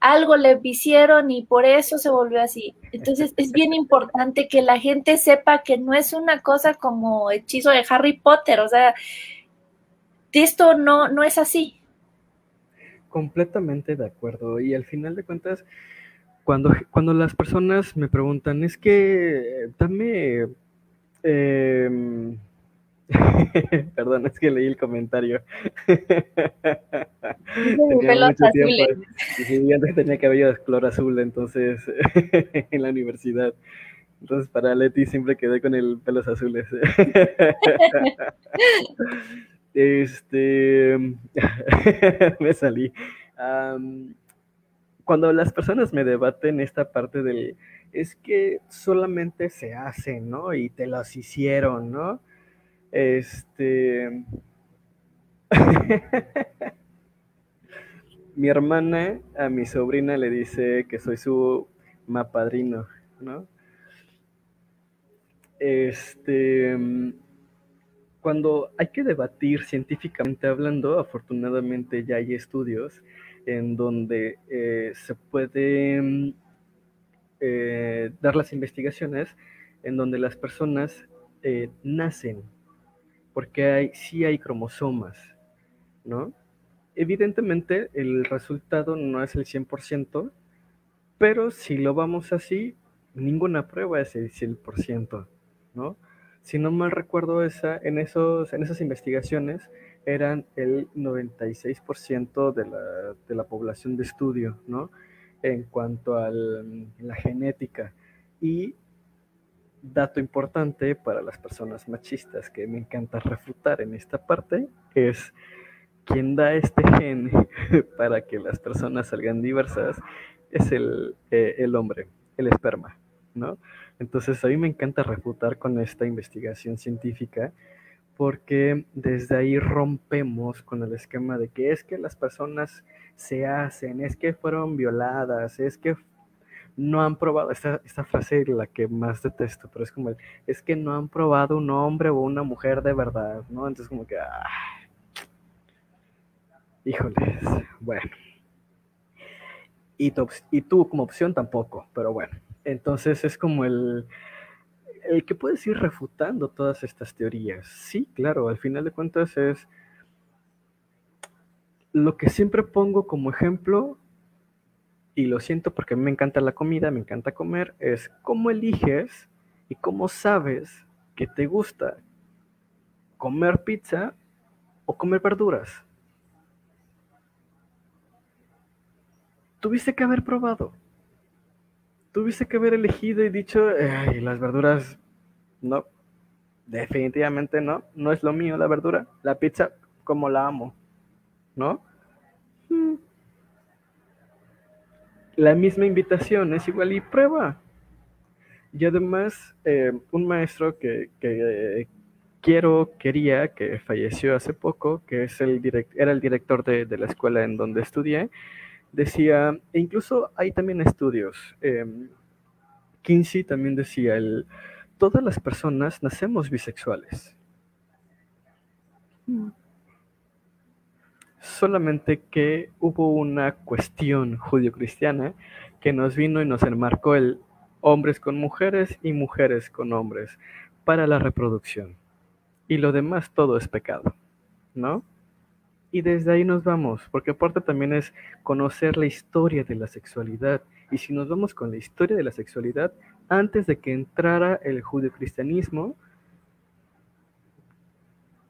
Algo le hicieron y por eso se volvió así. Entonces es bien importante que la gente sepa que no es una cosa como hechizo de Harry Potter. O sea, esto no, no es así. Completamente de acuerdo. Y al final de cuentas, cuando, cuando las personas me preguntan, es que dame... Em, [laughs] perdón, es que leí el comentario. [laughs] tenía mucho tiempo. Antes tenía cabello de color azul, entonces, [laughs] en la universidad. Entonces, para Leti siempre quedé con el pelos azules. Este. [laughs] me salí cuando las personas me debaten esta parte del, es que solamente se hace, ¿no? Y te las hicieron, ¿no? Este... [laughs] mi hermana a mi sobrina le dice que soy su mapadrino, ¿no? Este, cuando hay que debatir científicamente hablando, afortunadamente ya hay estudios en donde eh, se puede eh, dar las investigaciones en donde las personas eh, nacen, porque hay, sí hay cromosomas, ¿no? Evidentemente el resultado no es el 100%, pero si lo vamos así, ninguna prueba es el 100%, ¿no? Si no mal recuerdo, esa, en, esos, en esas investigaciones eran el 96% de la, de la población de estudio, ¿no? En cuanto a la genética. Y dato importante para las personas machistas que me encanta refutar en esta parte es quien da este gen [laughs] para que las personas salgan diversas es el, eh, el hombre, el esperma, ¿no? Entonces a mí me encanta refutar con esta investigación científica porque desde ahí rompemos con el esquema de que es que las personas se hacen, es que fueron violadas, es que no han probado, esta, esta frase la que más detesto, pero es como, es que no han probado un hombre o una mujer de verdad, ¿no? Entonces como que, ah, híjoles, bueno. Y, y tú como opción tampoco, pero bueno. Entonces es como el, el que puedes ir refutando todas estas teorías. Sí, claro, al final de cuentas es lo que siempre pongo como ejemplo, y lo siento porque a me encanta la comida, me encanta comer, es cómo eliges y cómo sabes que te gusta comer pizza o comer verduras. Tuviste que haber probado tuviste que haber elegido y dicho, ay, las verduras, no, definitivamente no, no es lo mío la verdura, la pizza como la amo, ¿no? Hmm. La misma invitación es igual y prueba. Y además, eh, un maestro que, quiero, quería, que falleció hace poco, que es el era el director de la escuela en donde estudié, decía, e incluso hay también estudios, eh, Kinsey también decía, el, todas las personas nacemos bisexuales. Solamente que hubo una cuestión judio-cristiana que nos vino y nos enmarcó el hombres con mujeres y mujeres con hombres para la reproducción. Y lo demás todo es pecado, ¿no? Y desde ahí nos vamos, porque aparte también es conocer la historia de la sexualidad. Y si nos vamos con la historia de la sexualidad, antes de que entrara el judeocristianismo,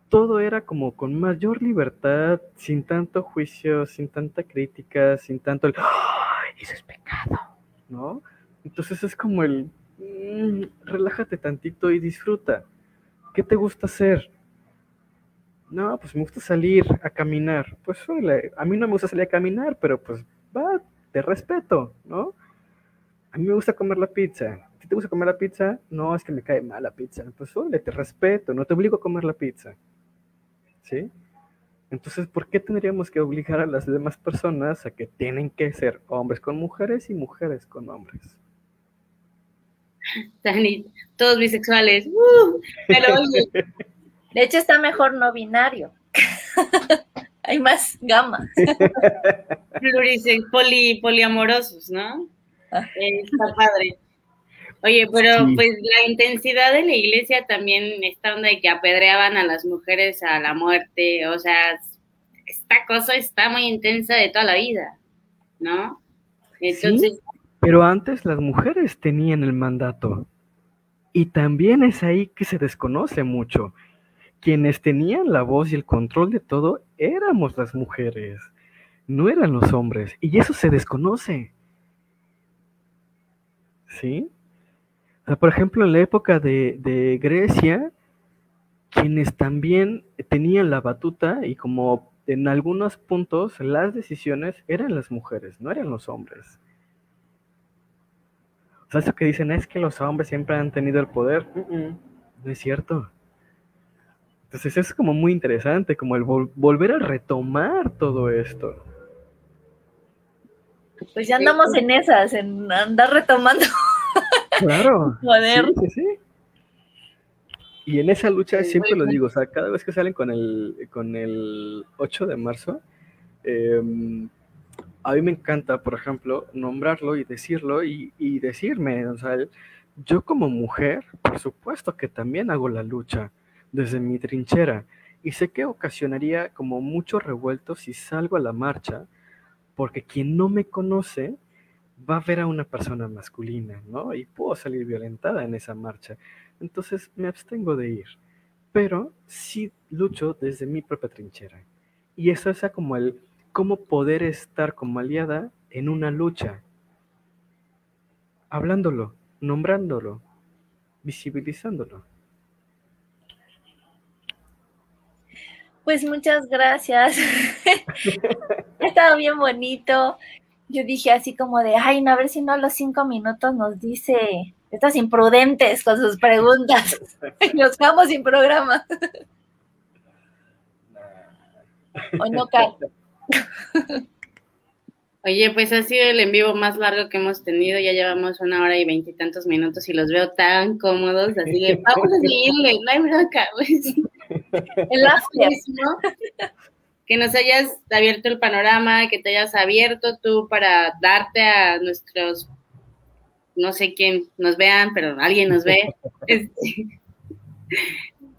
todo era como con mayor libertad, sin tanto juicio, sin tanta crítica, sin tanto el, eso es pecado, ¿no? Entonces es como el, mm, relájate tantito y disfruta. ¿Qué te gusta hacer? No, pues me gusta salir a caminar. Pues a mí no me gusta salir a caminar, pero pues va, te respeto, ¿no? A mí me gusta comer la pizza. ¿Si te gusta comer la pizza? No, es que me cae mal la pizza. Pues oye, te respeto, no te obligo a comer la pizza. ¿Sí? Entonces, ¿por qué tendríamos que obligar a las demás personas a que tienen que ser hombres con mujeres y mujeres con hombres? Dani, todos bisexuales. Uh, pero [laughs] De hecho, está mejor no binario. [laughs] Hay más gama. Poli, poliamorosos, ¿no? Ah. Eh, está padre. Oye, pero pues la intensidad de la iglesia también está donde que apedreaban a las mujeres a la muerte, o sea, esta cosa está muy intensa de toda la vida, ¿no? Entonces... pero antes las mujeres tenían el mandato. Y también es ahí que se desconoce mucho quienes tenían la voz y el control de todo éramos las mujeres, no eran los hombres, y eso se desconoce. ¿Sí? por ejemplo, en la época de, de Grecia, quienes también tenían la batuta y como en algunos puntos las decisiones eran las mujeres, no eran los hombres. O sea, eso que dicen es que los hombres siempre han tenido el poder, no es cierto. Entonces es como muy interesante, como el volver a retomar todo esto. Pues ya andamos en esas, en andar retomando. [laughs] Claro. Poder. Sí, sí, Y en esa lucha siempre lo digo, o sea, cada vez que salen con el, con el 8 de marzo, em, a mí me encanta, por ejemplo, nombrarlo y decirlo y, y decirme, o sea, yo como mujer, por supuesto que también hago la lucha desde mi trinchera y sé que ocasionaría como mucho revuelto si salgo a la marcha, porque quien no me conoce va a ver a una persona masculina, ¿no? Y puedo salir violentada en esa marcha. entonces me abstengo de ir. Pero sí lucho desde mi propia trinchera. Y eso es como el cómo poder estar como aliada en una lucha, hablándolo, nombrándolo, visibilizándolo. Pues muchas gracias. [laughs] ha estado bien bonito. Yo dije así como de, ay, no, a ver si no a los cinco minutos nos dice estas imprudentes con sus preguntas. [laughs] Nos vamos sin programa. ¿O no, Carl? [laughs] Oye, pues ha sido el en vivo más largo que hemos tenido. Ya llevamos una hora y veintitantos minutos y los veo tan cómodos. Así que vamos a seguirle, no hay bronca. Pues. El que nos hayas abierto el panorama, que te hayas abierto tú para darte a nuestros, no sé quién nos vean, pero alguien nos ve, [laughs] este,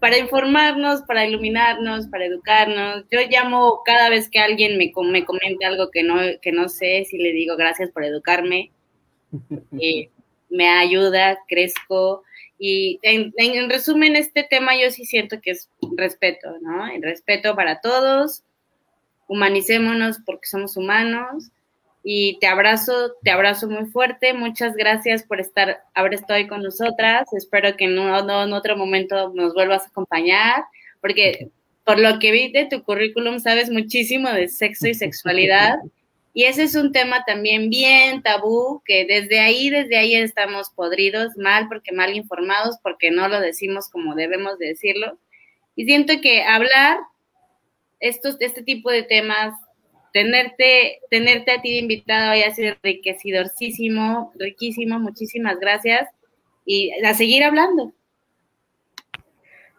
para informarnos, para iluminarnos, para educarnos. Yo llamo cada vez que alguien me, me comente algo que no, que no sé, si le digo gracias por educarme, [laughs] eh, me ayuda, crezco. Y en, en, resumen, este tema yo sí siento que es respeto, ¿no? El respeto para todos, humanicémonos porque somos humanos. Y te abrazo, te abrazo muy fuerte. Muchas gracias por estar, estado ahí con nosotras. Espero que no, en otro momento nos vuelvas a acompañar, porque por lo que vi de tu currículum sabes muchísimo de sexo y sexualidad. [laughs] Y ese es un tema también bien tabú, que desde ahí, desde ahí estamos podridos, mal, porque mal informados, porque no lo decimos como debemos de decirlo. Y siento que hablar estos, este tipo de temas, tenerte, tenerte a ti invitado haya sido enriquecedorcísimo, riquísimo, muchísimas gracias y a seguir hablando.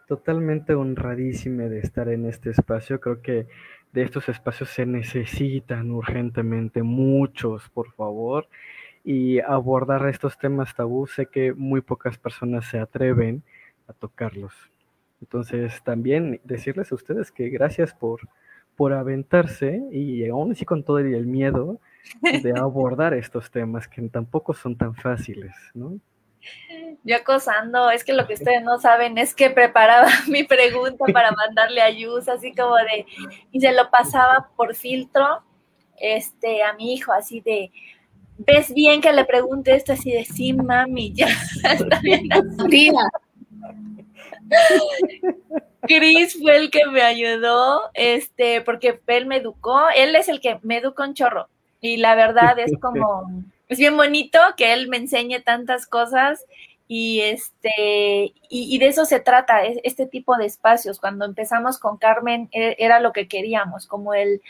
Totalmente honradísimo de estar en este espacio. Creo que de estos espacios se necesitan urgentemente muchos, por favor. Y abordar estos temas tabú, sé que muy pocas personas se atreven a tocarlos. Entonces, también decirles a ustedes que gracias por, por aventarse y aún así con todo el miedo de [laughs] abordar estos temas que tampoco son tan fáciles, ¿no? Yo acosando, es que lo que ustedes no saben es que preparaba [laughs] mi pregunta para mandarle a Yus, así como de, y se lo pasaba por filtro este, a mi hijo, así de, ¿ves bien que le pregunte esto? Así de, sí, mami, ya [laughs] está bien. Chris fue el que me ayudó, este, porque él me educó, él es el que me educó en chorro. Y la verdad es como, es bien bonito que él me enseñe tantas cosas y este, y, de eso se trata, este tipo de espacios. Cuando empezamos con Carmen e, era lo que queríamos, como el,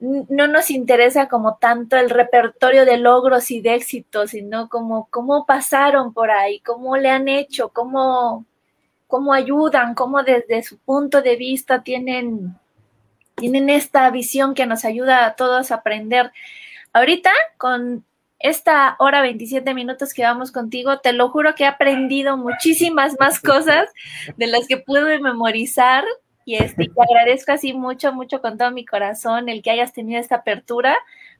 no nos interesa como tanto el repertorio de logros y de éxitos, sino como cómo pasaron por ahí, cómo le han hecho, cómo, cómo ayudan, cómo desde su punto de vista tienen, tienen esta visión que nos ayuda a todos a aprender. Ahorita, con esta hora 27 minutos que vamos contigo, te lo juro que he aprendido muchísimas más cosas de las que pude memorizar y este, te agradezco así mucho, mucho con todo mi corazón el que hayas tenido esta apertura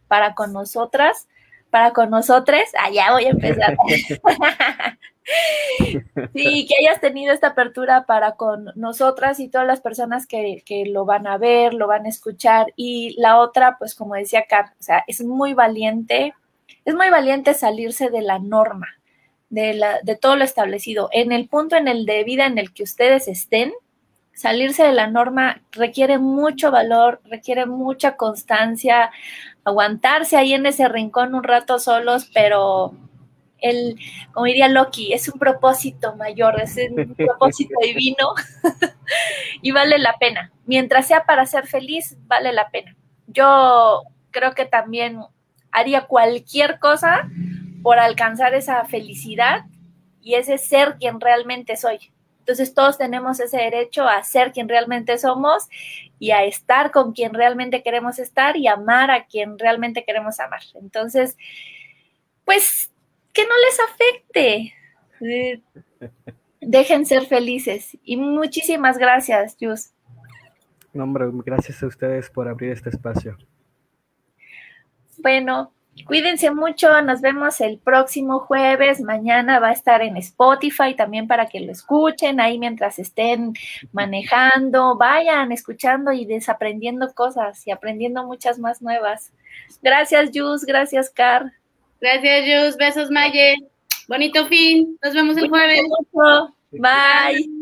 para con nosotras, para con nosotros. Allá ah, voy a empezar. [laughs] Sí, que hayas tenido esta apertura para con nosotras y todas las personas que, lo van a ver, lo van a escuchar. Y la otra, pues como decía Car, o sea, es muy valiente, es muy valiente salirse de la norma, de, la, de todo lo establecido. En el punto en el de vida en el que ustedes estén, salirse de la norma requiere mucho valor, requiere mucha constancia, aguantarse ahí en ese rincón un rato solos, pero el, como diría Loki, es un propósito mayor, es un [laughs] propósito divino [laughs] y vale la pena. Mientras sea para ser feliz, vale la pena. Yo creo que también haría cualquier cosa por alcanzar esa felicidad y ese ser quien realmente soy. Entonces todos tenemos ese derecho a ser quien realmente somos y a estar con quien realmente queremos estar y amar a quien realmente queremos amar. Entonces, pues que no les afecte. Dejen ser felices. Y muchísimas gracias, Jus. No, hombre, gracias a ustedes por abrir este espacio. Bueno, Cuídense mucho, nos vemos el próximo jueves. Mañana va a estar en Spotify también para que lo escuchen ahí mientras estén manejando. Vayan escuchando y desaprendiendo cosas y aprendiendo muchas más nuevas. Gracias, Jus. Gracias, Car. Gracias, Jus. Besos, Maye. Bonito fin. Nos vemos el jueves. Bye.